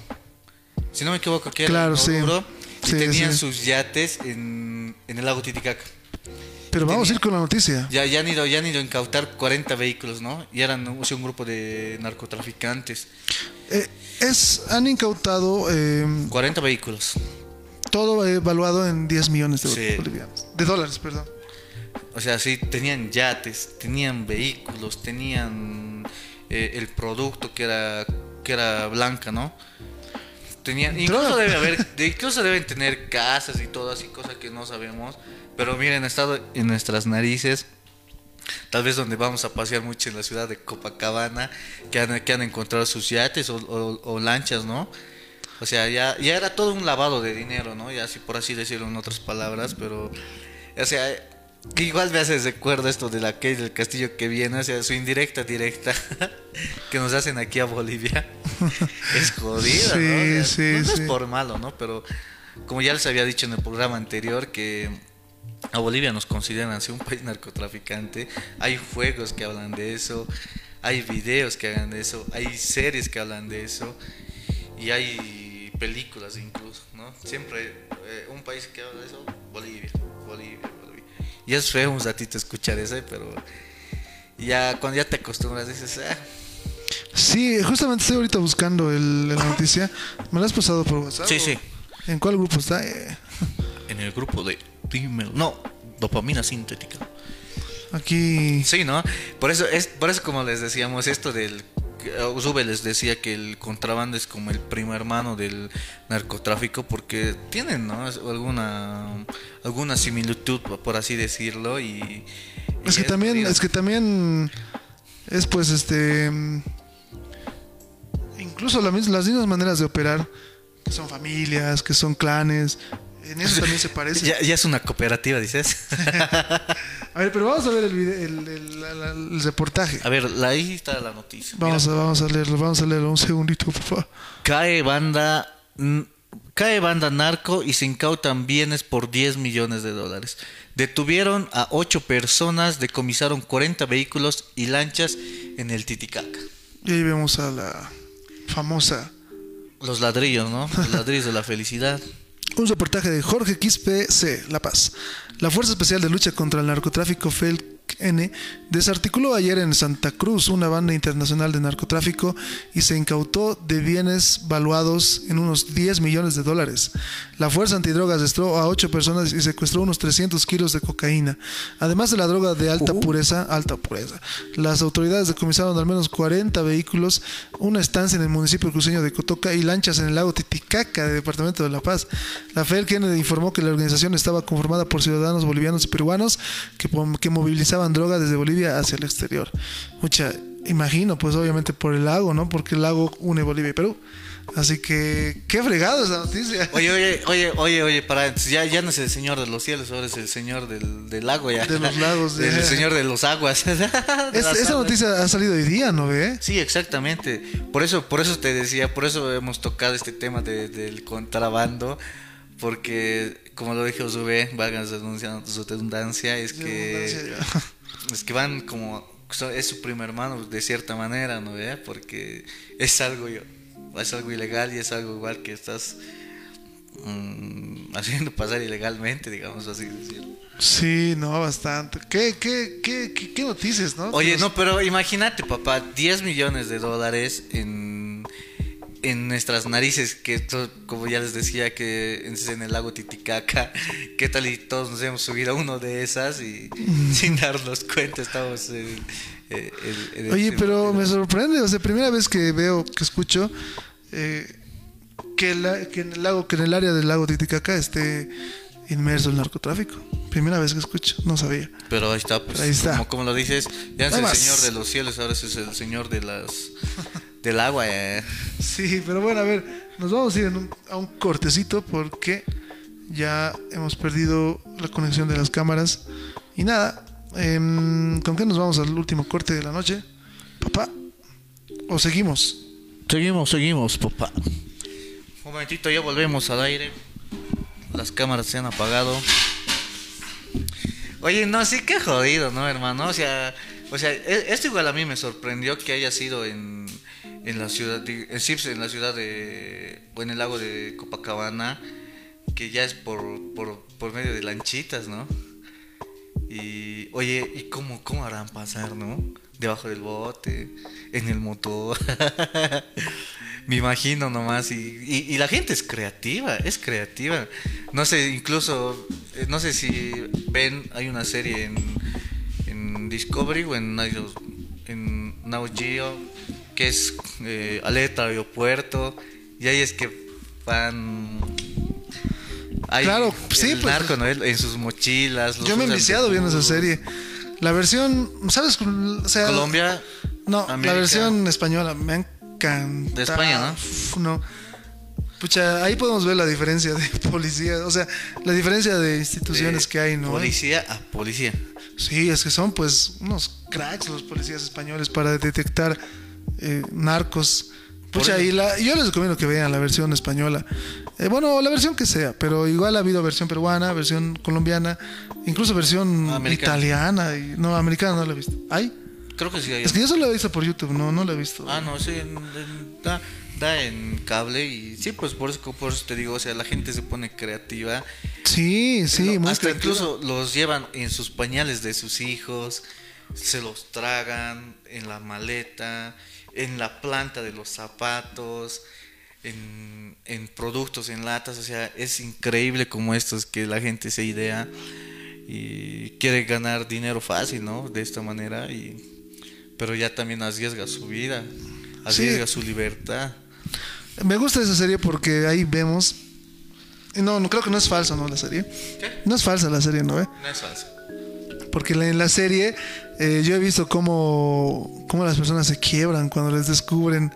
Si no me equivoco, que era Claro, en sí. Oruro. Y Sí, tenían sí. sus yates en, en el lago Titicaca. Pero vamos a ir con la noticia. Ya, ya, han ido, ya han ido a incautar 40 vehículos, ¿no? Y eran o sea, un grupo de narcotraficantes. Eh, es, han incautado eh, 40 vehículos. Todo evaluado en 10 millones de Sí. bolivianos. De dólares, perdón. O sea, sí, tenían yates, tenían vehículos, tenían eh, el producto que era que era blanca, ¿no? Tenían, incluso debe haber, incluso deben tener casas y todo así, cosas que no sabemos. Pero miren, ha estado en nuestras narices. Tal vez donde vamos a pasear mucho en la ciudad de Copacabana, que han, que han encontrado sus yates o, o- o lanchas, ¿no? O sea, ya, ya era todo un lavado de dinero, ¿no? Ya así por así decirlo en otras palabras, pero... O sea, que igual me hace recuerdo esto de la que del castillo que viene, o sea, su indirecta directa que nos hacen aquí a Bolivia. es jodida, ¿no? Sí, O sea, sí, no, no sí. es por malo, ¿no? Pero como ya les había dicho en el programa anterior que a Bolivia nos consideran así un país narcotraficante. Hay juegos que hablan de eso, hay videos que hablan de eso, hay series que hablan de eso y hay películas incluso, ¿no? Siempre eh, un país que habla de eso, Bolivia, Bolivia, Bolivia. Y es feo un ratito escuchar eso, pero ya cuando ya te acostumbras dices, ah, Sí, justamente estoy ahorita buscando el, la noticia. ¿Me la has pasado por WhatsApp? Sí, sí. ¿En cuál grupo está? Eh, En el grupo de Dímelo. No, dopamina sintética. aquí. Sí, ¿no? Por eso, es, por eso como les decíamos, esto del... Zube les decía que el contrabando es como el primo hermano del narcotráfico porque tienen, ¿no? Alguna, alguna similitud, por así decirlo, y... y Es que también, es que también es pues este incluso la las mismas maneras de operar, que son familias, que son clanes, en eso también se parece. Ya, ya es una cooperativa, dices. A ver, pero vamos a ver el, vide- el, reportaje. A ver, la- ahí está la noticia. Vamos a, vamos a leerlo, vamos a leerlo un segundito, por favor. Cae banda, cae banda narco y se incautan bienes por 10 millones de dólares. Detuvieron a 8 personas, decomisaron 40 vehículos y lanchas en el Titicaca. Y ahí vemos a la famosa Los ladrillos, ¿no? Los ladrillos de la felicidad. Un reportaje de Jorge Quispe C. La Paz. La Fuerza Especial de Lucha contra el Narcotráfico FELN desarticuló ayer en Santa Cruz una banda internacional de narcotráfico y se incautó de bienes valuados en unos 10 millones de dólares. La Fuerza Antidrogas destró a 8 personas y secuestró unos 300 kilos de cocaína. Además de la droga de alta pureza, alta pureza, las autoridades decomisaron al menos 40 vehículos, una estancia en el municipio cruceño de Cotoca y lanchas en el lago Titicaca, del departamento de La Paz. La Kennedy informó que la organización estaba conformada por ciudadanos bolivianos y peruanos que movilizaban droga desde Bolivia hacia el exterior. Mucha, imagino, pues obviamente por el lago, ¿no? Porque el lago une Bolivia y Perú. Así que, qué fregado esa noticia. Oye, oye, oye, oye, oye, para, ya, ya no es el señor de los cielos, ahora es el señor del, del lago ya. De los lagos, El ya. señor de los aguas. De Es- las esa noticia ha salido hoy día, ¿no ve? Sí, exactamente. Por eso, por eso te decía, por eso hemos tocado este tema de- del contrabando, porque como lo dijo Zube, valga su redundancia, es que es que van como es su primo hermano de cierta manera, ¿no ve? Porque es algo es algo ilegal y es algo igual que estás mm, haciendo pasar ilegalmente, digamos así decirlo. Sí, no, bastante. ¿Qué, qué, qué, qué, qué noticias, no? Oye, no, pero imagínate, papá, 10 millones de dólares en, en nuestras narices, que esto, como ya les decía, que es en el lago Titicaca, ¿qué tal y todos nos hemos subido a uno de esas y sin darnos cuenta estamos en, eh, en- en- Oye, pero me sorprende, o sea, primera vez que veo, que escucho eh, que, la- que en el lago, que en el área del lago Titicaca esté inmerso el narcotráfico. Primera vez que escucho, no sabía. Pero ahí está, pues, Ahí está. Como, como lo dices, ya es el más. señor de los cielos, ahora es el señor de las del agua. eh. Sí, pero bueno, a ver, nos vamos a ir en un- a un cortecito porque ya hemos perdido la conexión de las cámaras. Y nada, em, ¿con qué nos vamos al último corte de la noche? Papá, ¿o seguimos? Seguimos, seguimos, papá. Un momentito, ya volvemos al aire. Las cámaras se han apagado. Oye, no, sí que jodido, ¿no, hermano? O sea, o sea, e- esto igual a mí me sorprendió que haya sido en, en la ciudad, de, en, sí, en la ciudad de, o en el lago de Copacabana, que ya es por, por, por medio de lanchitas, ¿no? Y, oye, ¿y cómo, cómo harán pasar, no? Debajo del bote, en el motor. Me imagino nomás. Y, y, y la gente es creativa, es creativa. No sé, incluso, eh, no sé si ven, hay una serie en, en Discovery o en, en Geo que es eh, Alerta Aeropuerto. Y ahí es que van. Hay Claro, sí, el pues. narco, ¿no? En sus mochilas. los Yo me he de viendo esa serie. La versión, ¿sabes? O sea, Colombia. No, América. la versión española me encanta. De España, ¿no? No. Pucha, ahí podemos ver la diferencia de policía, o sea, la diferencia de instituciones De que hay, ¿no? Policía a policía. Sí, es que son pues unos cracks los policías españoles para detectar eh, narcos. Pucha, y la, yo les recomiendo que vean la versión española. Eh, bueno, la versión que sea, pero igual ha habido versión peruana, versión colombiana, incluso versión Americana. italiana. Y, no, americana no la he visto. ¿Hay? Creo que sí hay. Es que yo solo la he visto por YouTube, no, no la he visto. Ah, no, sí, da, da en cable y sí, pues por eso, por eso te digo, o sea, la gente se pone creativa. Sí, sí, muy hasta creativa. incluso los llevan en sus pañales de sus hijos, se los tragan en la maleta en la planta de los zapatos, en, en productos, en latas, o sea, es increíble como estos que la gente se idea y quiere ganar dinero fácil, ¿no? De esta manera, y, pero ya también arriesga su vida, arriesga su libertad. Me gusta esa serie porque ahí vemos. No, no creo que no es falso, ¿no? La serie. No es falsa la serie, ¿no? eh? No es falso. Porque en la serie eh, yo he visto cómo, cómo las personas se quiebran cuando les descubren.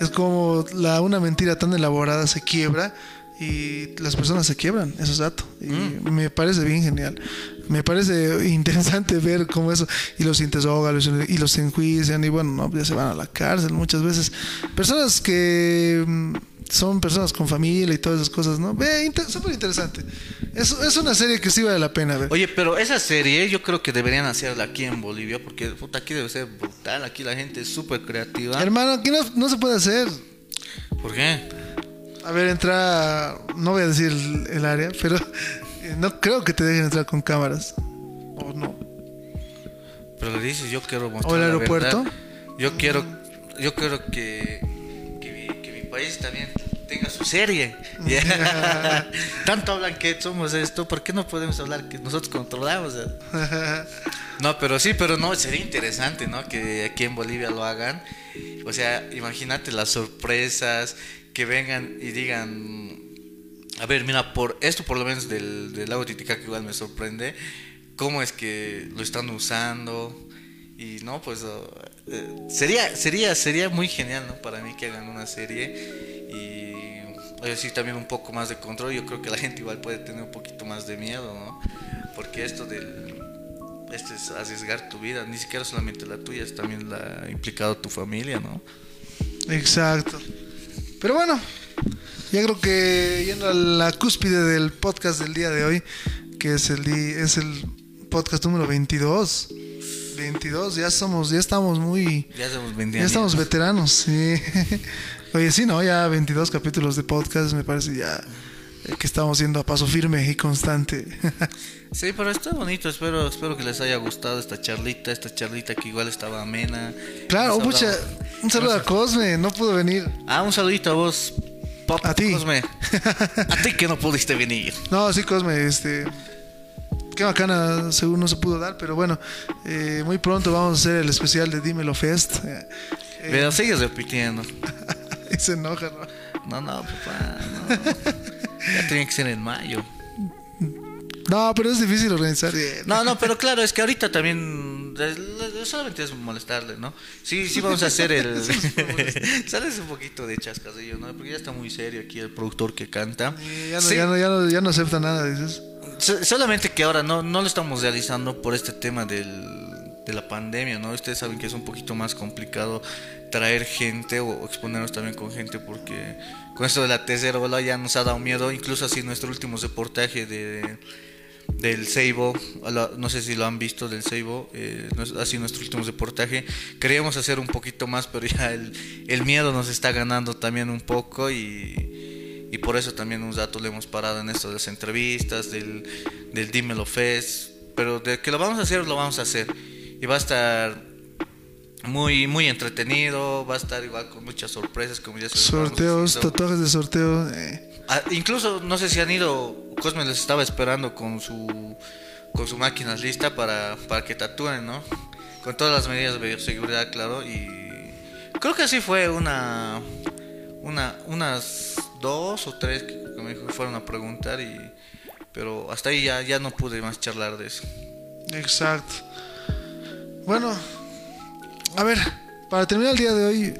Es como la, una mentira tan elaborada se quiebra y las personas se quiebran, eso es dato. Y me parece bien genial. Me parece interesante ver cómo eso. Y los interrogan y los enjuician y bueno, no, ya se van a la cárcel muchas veces. Personas que mm, son personas con familia y todas esas cosas, ¿no? Ve, inter- súper interesante. Es, es una serie que sí vale la pena ver. Oye, pero esa serie yo creo que deberían hacerla aquí en Bolivia, porque puta, aquí debe ser brutal, aquí la gente es súper creativa. Hermano, aquí no, no se puede hacer. ¿Por qué? A ver, entra. No voy a decir el, el área, pero eh, no creo que te dejen entrar con cámaras. O no. Pero le dices, yo quiero mostrar ¿O el aeropuerto? Yo quiero, yo quiero que, país también tenga su serie. Tanto hablan que somos esto, ¿por qué no podemos hablar que nosotros controlamos? No, pero sí, pero no, sería interesante, ¿no? Que aquí en Bolivia lo hagan. O sea, imagínate las sorpresas, que vengan y digan, a ver, mira, por esto por lo menos del, del lago Titicaca igual me sorprende, cómo es que lo están usando. Y no, pues sería, sería, sería muy genial, ¿no? Para mí que hagan una serie y oye, sí también un poco más de control. Yo creo que la gente igual puede tener un poquito más de miedo, ¿no? Porque esto del este es arriesgar tu vida, ni siquiera solamente la tuya, es también la ha implicado tu familia, ¿no? Exacto. Pero bueno, ya creo que yendo a la cúspide del podcast del día de hoy, que es el, es el podcast número 22. 22, ya somos, ya estamos muy... Ya vendiendo. estamos veteranos, sí. Oye, sí, ¿no? Ya 22 capítulos de podcast, me parece ya que estamos yendo a paso firme y constante. Sí, pero está bonito, espero, espero que les haya gustado esta charlita, esta charlita que igual estaba amena. claro, mucha, un saludo a Cosme, no pudo venir. Ah, un saludito a vos, Pop, A ti. Cosme. a ti que no pudiste venir. No, sí, Cosme, este. Qué bacana, según no se pudo dar, pero bueno, eh, muy pronto vamos a hacer el especial de Dímelo Fest. Eh, eh, Pero sigues repitiendo. y se enoja, ¿no? No, no, papá, no. Ya tenía que ser en mayo. No, pero es difícil organizar. No, no, pero claro, es que ahorita también solamente es molestarle, ¿no? Sí, sí vamos a hacer el... Sales un poquito de chascadillo, ¿no? Porque ya está muy serio aquí el productor que canta. Ya no, Sí, ya, no, ya, no, ya no acepta nada, dices. So- solamente que ahora no, no lo estamos realizando por este tema del, de la pandemia, ¿no? Ustedes saben que es un poquito más complicado traer gente o, exponernos también con gente porque con esto de la tercera ola ya nos ha dado miedo, incluso así nuestro último reportaje de del Seibo, no sé si lo han visto del Seibo, eh, es- así nuestro último reportaje. Queríamos hacer un poquito más, pero ya el, el miedo nos está ganando también un poco y, y por eso también un rato le hemos parado en esto de las entrevistas, del, del Dímelo Fest, pero de que lo vamos a hacer, lo vamos a hacer. Y va a estar muy, muy entretenido, va a estar igual con muchas sorpresas, como ya se Sorteos, tatuajes de sorteo. eh. Ah, incluso no sé si han ido, Cosme les estaba esperando con su con su máquina lista para, para que tatúen, ¿no? Con todas las medidas de bioseguridad, claro, y creo que así fue una una unas dos o tres que que me dijo que fueron a preguntar y pero hasta ahí ya ya no pude más charlar de eso. Exacto. Bueno, a ver, para terminar el día de hoy,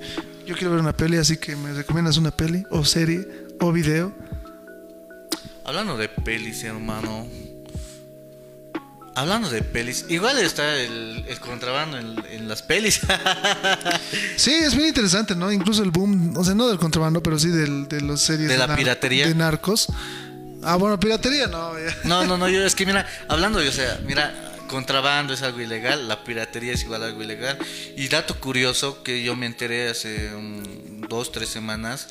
yo quiero ver una peli, así que me recomiendas una peli, o serie, o video. Hablando de pelis, hermano. Hablando de pelis, igual está el, el contrabando en, en las pelis. Sí, es bien interesante, ¿no? Incluso el boom, o sea, no del contrabando, pero sí del, de las series De la nar- piratería. De narcos. Ah, bueno, piratería no. No, no, no, yo es que mira, hablando, o sea, mira, contrabando es algo ilegal, la piratería es igual algo ilegal. Y dato curioso que yo me enteré hace um, dos, tres semanas,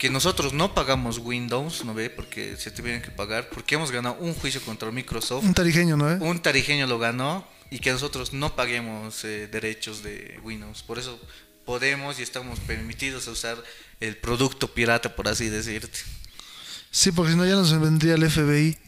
que nosotros no pagamos Windows, ¿no ve? Porque se tuvieron que pagar, porque hemos ganado un juicio contra Microsoft. Un tarijeño, ¿no? eh? Un tarijeño lo ganó y que nosotros no paguemos eh, derechos de Windows. Por eso, podemos y estamos permitidos a usar el producto pirata, por así decirte. Sí, porque si no ya nos vendría el FBI.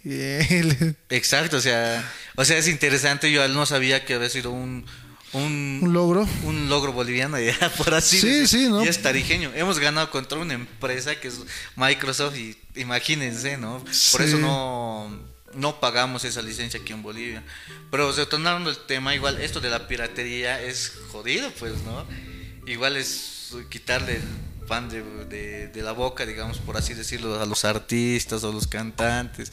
Exacto, o sea, o sea, es interesante, yo no sabía que había sido un un, Un logro. un logro boliviano ya por así Sí, decir, sí, ¿no? y es tarijeño. Hemos ganado contra una empresa que es Microsoft y imagínense, ¿no? Por eso no no pagamos esa licencia aquí en Bolivia. Pero retornando el tema, igual esto de la piratería es jodido, pues, ¿no? Igual es quitarle el pan de, de- de la boca, digamos, por así decirlo, a los artistas o los cantantes.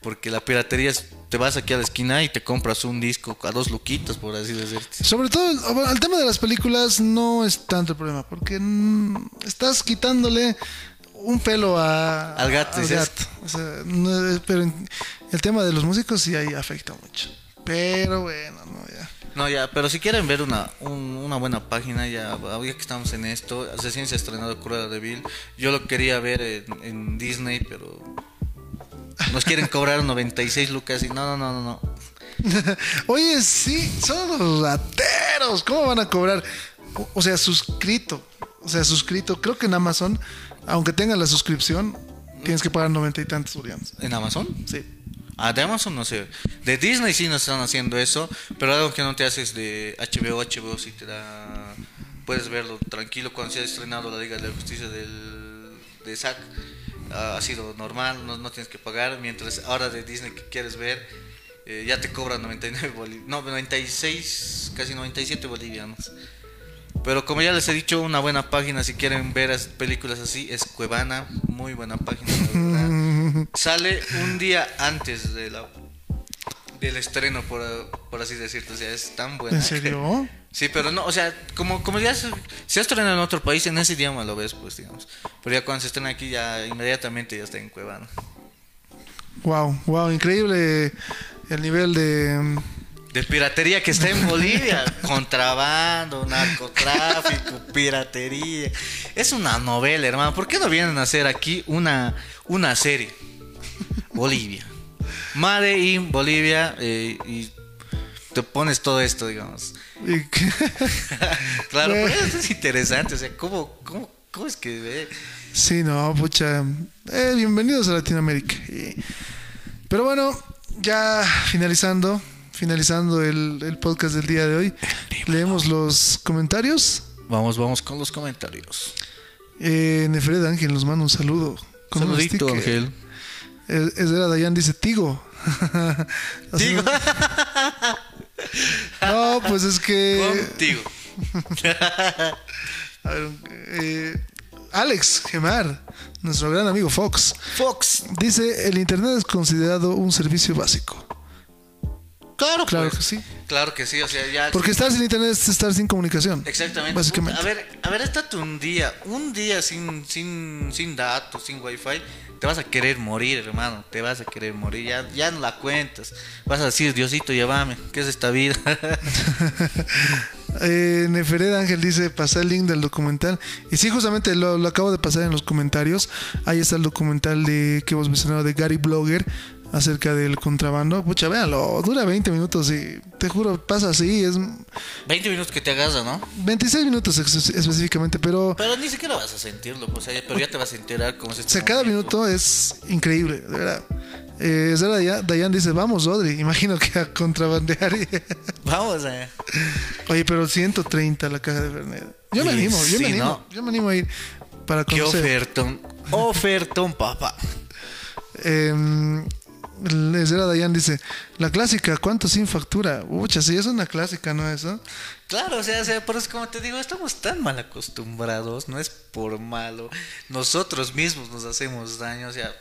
Porque la piratería es, te vas aquí a la esquina y te compras un disco a dos luquitas, por así decirte. Sobre todo, el tema de las películas no es tanto el problema, porque mm, estás quitándole un pelo a, Al gato, al gato. O sea, no pero el tema de los músicos sí ahí afecta mucho. Pero bueno, no. No, ya, pero si quieren ver una, un- una buena página, ya, ahora que estamos en esto, recién se ha estrenado Cruella de Vil. Yo lo quería ver en, en Disney, pero nos quieren cobrar 96 lucas y no, no, no, no, no. Oye, sí, son los rateros. ¿Cómo van a cobrar? O- O sea, suscrito. O sea, suscrito. Creo que en Amazon, aunque tengas la suscripción, tienes que pagar noventa y tantos bolivianos. ¿En Amazon? Sí. Ah, de Amazon no sé. De Disney sí nos están haciendo eso, pero algo que no te haces de HBO, HBO sí te da... Puedes verlo tranquilo cuando se ha estrenado la Liga de la Justicia del, de Zack. ah, ha sido normal, no, no tienes que pagar. Mientras ahora de Disney que quieres ver, eh, ya te cobran 99 bolivianos. No, 96, casi 97 bolivianos. Pero como ya les he dicho, una buena página si quieren ver as- películas así es Cuevana, muy buena página. la verdad. Sale un día antes de la del estreno, por, por así decirlo, o sea, es tan buena. ¿En serio? Sí, pero no, o sea, como, como ya se, se estrena en otro país, en ese idioma lo ves, pues, digamos. Pero ya cuando se estrena aquí, ya inmediatamente ya está en Cuevana. Wow, wow, increíble el nivel de. De piratería que está en Bolivia. Contrabando, narcotráfico, piratería. Es una novela, hermano. ¿Por qué no vienen a hacer aquí una, una serie? Bolivia. Made in Bolivia eh, y te pones todo esto, digamos. Claro, pero eso es interesante. O sea, ¿cómo, cómo, cómo es que? Sí, no, pucha. Eh, bienvenidos a Latinoamérica. Pero bueno, ya finalizando, finalizando el, el podcast del día de hoy, leemos los comentarios. Vamos, vamos con los comentarios. Eh, Nefred Ángel nos manda un saludo. con Saludito. Ángel. Eh, Esdera Dayan dice Tigo. Digo, No, pues es que. contigo. A ver, eh, Alex Gemar, nuestro gran amigo Fox, Fox. dice: el Internet es considerado un servicio básico. Claro, Claro pues. que sí. Claro que sí, o sea, ya. Porque estar sin Internet es estar sin comunicación. Exactamente. Básicamente. A ver, a ver, estate un día, un día sin, sin, sin datos, sin wifi, te vas a querer morir, hermano. Te vas a querer morir. Ya, ya no la cuentas. Vas a decir, Diosito, llévame. ¿Qué es esta vida? Eh, Nefered Ángel dice, pasa el link del documental. Y sí, justamente lo, lo acabo de pasar en los comentarios. Ahí está el documental de que hemos mencionado de Gary Blogger acerca del contrabando. Pucha, véanlo, dura 20 minutos y te juro, pasa así. Es 20 minutos que te agarra, ¿no? 26 minutos específicamente, pero Pero ni siquiera vas a sentirlo, pues, eh, pero ya te vas a enterar cómo se o sea, cada minuto es increíble, de verdad. Eh, Dayan, dice, vamos, Odri. Imagino que a contrabandear. Vamos a. Oye, pero 130 la caja de Fernet. Yo me Sí, animo, yo sí, me animo. ¿no? Yo me animo a ir para Qué conocer. ofertón. Ofertón, papá. Eh, Zara Dayan dice, la clásica, ¿cuánto sin factura? Ucha, sí, es una clásica, ¿no? Eso. Claro, o sea, o sea, pero es como te digo, estamos tan mal acostumbrados, no es por malo. Nosotros mismos nos hacemos daño, o sea,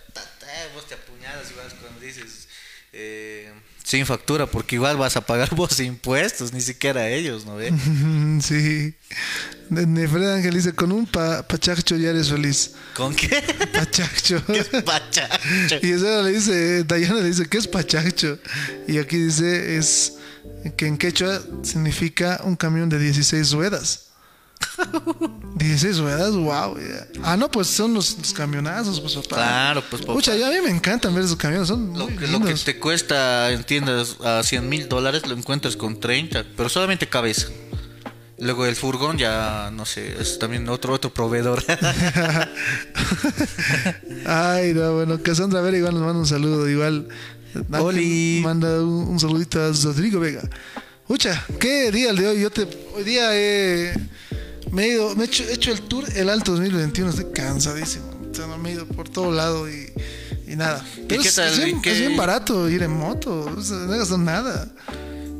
vos te apuñalas igual cuando dices eh, sin factura, porque igual vas a pagar vos impuestos, ni siquiera ellos, ¿no ve? sí. Ne- Nefred Ángel dice, con un pa pachacho ya eres feliz. ¿Con qué? Pachacho. Pachacho. Y Zara le dice, Dayana le dice, ¿qué es pachacho? Y aquí dice, es que en quechua significa un camión de 16 ruedas. 16 ruedas, wow. Ah, no, pues son los, los camionazos, pues papá. Claro, pues papá. Pucha, ya a mí me encantan ver esos camiones, son Lo muy que, lo que te cuesta en tiendas a 100 mil dólares lo encuentras con 30, pero solamente cabeza. Luego el furgón ya, no sé, es también otro otro proveedor. Ay, no, bueno, Cassandra Vera igual nos manda un saludo. Igual, Oli. manda un, un saludito a Rodrigo Vega. Ucha, ¿qué día el de hoy? Yo te, hoy día he, me he ido, me he hecho, he hecho el tour el Alto 2021, estoy cansadísimo. O sea, no me he ido por todo lado y, y nada. Pero qué es, tal? es bien, ¿Y qué- es bien barato ir en moto, o sea, no gastas nada.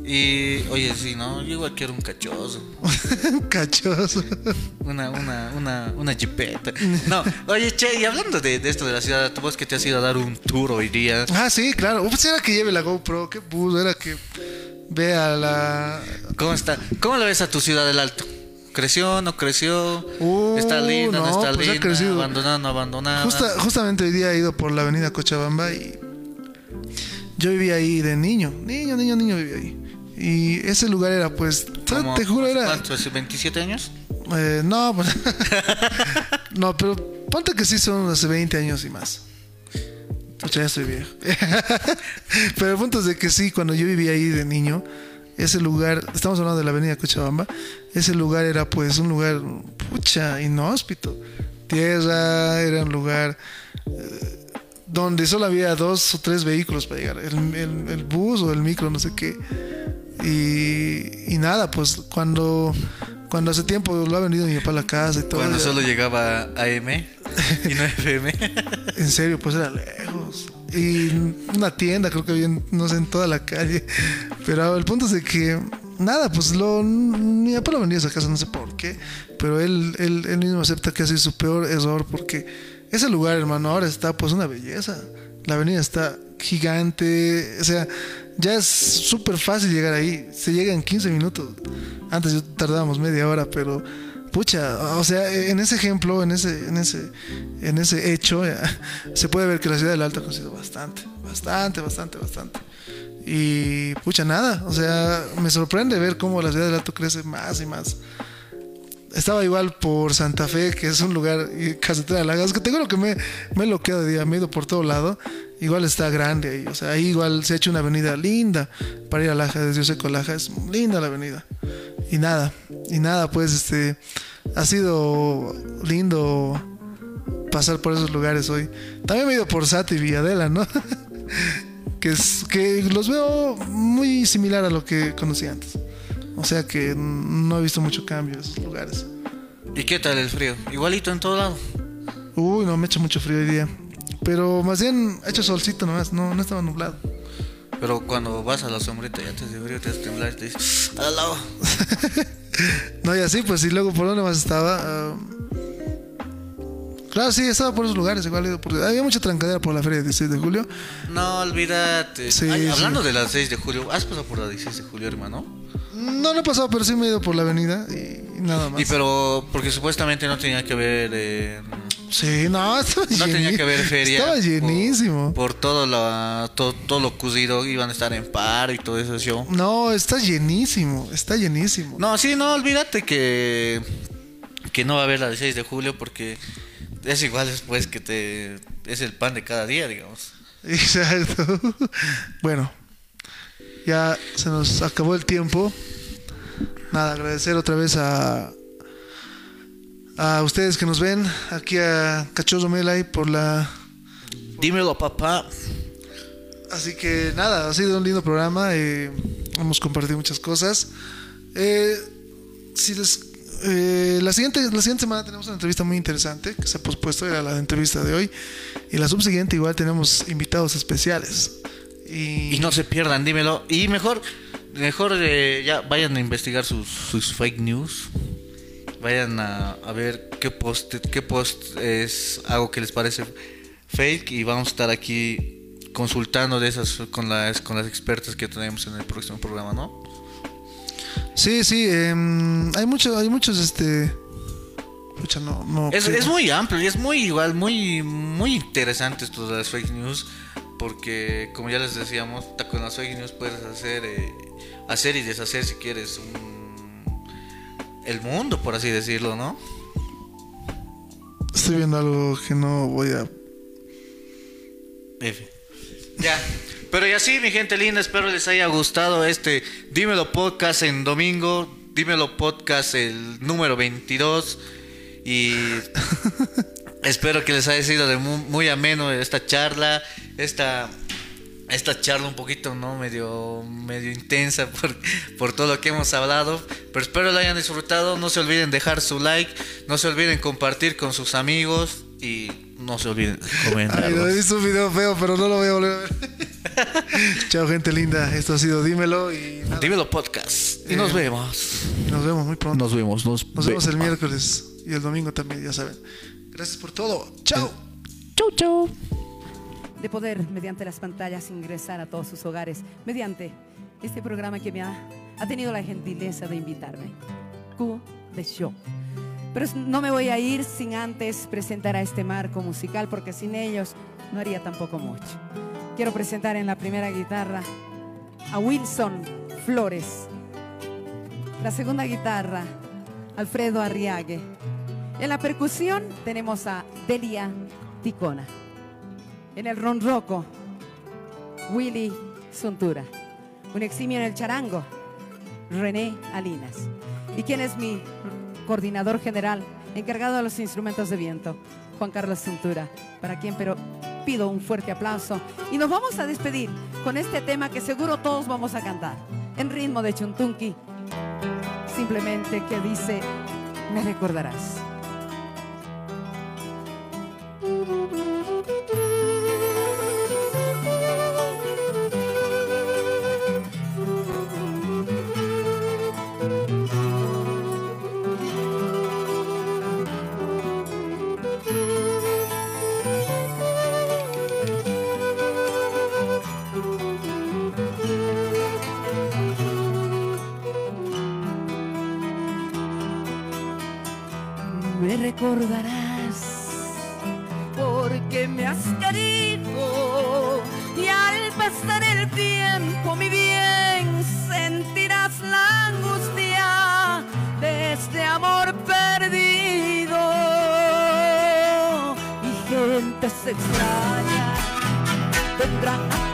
y, oye, sí, ¿no? Yo igual quiero un cachoso. Cachoso. Una, una, una, una jipeta. No, oye, che, y hablando de, de esto de la ciudad, tú vos que te has ido a dar un tour hoy día. Ah, sí, claro. Pues era que lleve la GoPro, qué pudo, era que vea la, ¿Cómo está? ¿Cómo lo ves a tu ciudad del Alto? ¿Creció, no creció? Uh, ¿Está linda, no, no, está pues ha linda? crecido. ¿Abandonada, no abandonada? Justa- justamente hoy día he ido por la avenida Cochabamba y yo vivía ahí de niño, niño, niño, niño vivía ahí. Y ese lugar era pues, ¿Cómo? te juro era... ¿Cuánto? ¿Hace 27 años? eh, no, pues, no, pero ponte que sí son hace 20 años y más. Pucha, ya estoy viejo. pero el punto es de que sí, cuando yo vivía ahí de niño, ese lugar, estamos hablando de la avenida Cochabamba, ese lugar era pues un lugar, pucha, inhóspito. Tierra, era un lugar eh, donde solo había dos o tres vehículos para llegar, el, el- el bus o el micro, no sé qué. Y, y nada, pues cuando, cuando hace tiempo lo ha venido mi papá a la casa y todo. Cuando solo llegaba AM y no FM. en serio, pues era lejos. Y una tienda, creo que había, no sé, en toda la calle. Pero el punto es de que, nada, pues lo, mi papá lo venía a esa casa, no sé por qué. Pero él, él, él mismo acepta que ha sido su peor error porque ese lugar, hermano, ahora está pues una belleza. La avenida está gigante, o sea, ya es súper fácil llegar ahí. Se llega en 15 minutos. Antes tardábamos media hora, pero pucha, o sea, en ese ejemplo, en ese, en ese, en ese hecho, eh, se puede ver que la ciudad del Alto ha crecido bastante, bastante, bastante, bastante. Y pucha, nada, o sea, me sorprende ver cómo la ciudad del Alto crece más y más. Estaba igual por Santa Fe, que es un lugar, y Casetera de Lagas, que te juro que me, me he loqueado de día, me he ido por todo lado. Igual está grande ahí, o sea, ahí igual se ha hecho una avenida linda para ir a Laja, desde Oseco a Laja, es linda la avenida. Y nada, y nada, pues este, ha sido lindo pasar por esos lugares hoy. También me he ido por Sati y Villadela, ¿no? que, es, que los veo muy similar a lo que conocí antes. O sea que no he visto mucho cambio en esos lugares. ¿Y qué tal el frío? Igualito en todo lado. Uy, no, me ha hecho mucho frío hoy día. Pero más bien ha hecho solcito nomás, no, no estaba nublado. Pero cuando vas a la sombrita ya te hace frío, te hace temblar y te dices, al lado. No, y así, pues, y luego por dónde más estaba. Ah, claro, sí, estaba por esos lugares, igual he ido por- Había mucha trancadera por la feria del 16 de julio. No, olvídate. Sí, Ay, sí. hablando de las 6 de julio, ¿has pasado por la 16 de julio, hermano? No, no he pasado, pero sí me he ido por la avenida y, nada más. Y pero, porque supuestamente no tenía que ver, eh, Sí, no, estaba no tenía que ver feria. Estaba por- llenísimo. Por, todo, lo, todo, todo lo cozido, iban a estar en paro y todo eso. No, está llenísimo, está llenísimo. No, sí, no, olvídate que, que no va a haber la 16 de julio porque es igual después que te es el pan de cada día, digamos. Exacto. Bueno, ya se nos acabó el tiempo. Nada, agradecer otra vez a a ustedes que nos ven, aquí a Cachoso Melay por la Dímelo, papá. Así que nada, ha sido un lindo programa. eh, hemos compartido muchas cosas. Eh, si les- eh, la, siguiente, la siguiente semana tenemos una entrevista muy interesante que se ha pospuesto, era la entrevista de hoy. Y la subsiguiente igual tenemos invitados especiales. Y, no se pierdan, dímelo. Y mejor, mejor eh, ya vayan a investigar sus, sus fake news. Vayan a, a ver qué post, qué post es algo que les parece fake y vamos a estar aquí consultando de esas con las con las expertas que tenemos en el próximo programa, ¿no? Sí, sí, em, hay muchos, hay muchos, este... Pucha, no, no. Es, es muy amplio y es muy igual, muy muy interesante esto de las fake news porque como ya les decíamos, con las fake news puedes hacer eh, hacer y deshacer si quieres un- el mundo, por así decirlo, ¿no? Estoy viendo algo que no voy a... F. Ya. Pero y así, mi gente linda, espero les haya gustado este Dímelo Podcast en domingo, Dímelo Podcast, el número 22. Y espero que les haya sido de muy, muy ameno esta charla, esta, esta charla un poquito, ¿no? Medio, medio intensa por, por todo lo que hemos hablado. Pero espero lo hayan disfrutado. No se olviden dejar su like, no se olviden compartir con sus amigos y no se olviden comentar. Ay, no he visto un video feo, pero no lo voy a volver a ver. Chao, gente linda. Esto ha sido Dímelo y nada, Dímelo Podcast. Y Eh, nos vemos. nos vemos muy pronto. Nos vemos. Nos, Nos vemos el miércoles y el domingo también, ya saben. Gracias por todo. Chao. Chau, chau. de poder, mediante las pantallas, ingresar a todos sus hogares, mediante este programa que me ha, ha tenido la gentileza de invitarme. Q de Show. Pero no me voy a ir sin antes presentar a este marco musical, porque sin ellos no haría tampoco mucho. Quiero presentar en la primera guitarra a Wilson Flores. La segunda guitarra, Alfredo Arriague. En la percusión tenemos a Delia Ticona. En el ronroco, Willy Suntura. Un eximio en el charango, René Alinas. ¿Y quién es mi coordinador general, encargado de los instrumentos de viento? Juan Carlos Suntura, para quien pero pido un fuerte aplauso. Y nos vamos a despedir con este tema que seguro todos vamos a cantar, en ritmo de chuntunqui. Simplemente que dice, me recordarás. Se extraña. Vendrán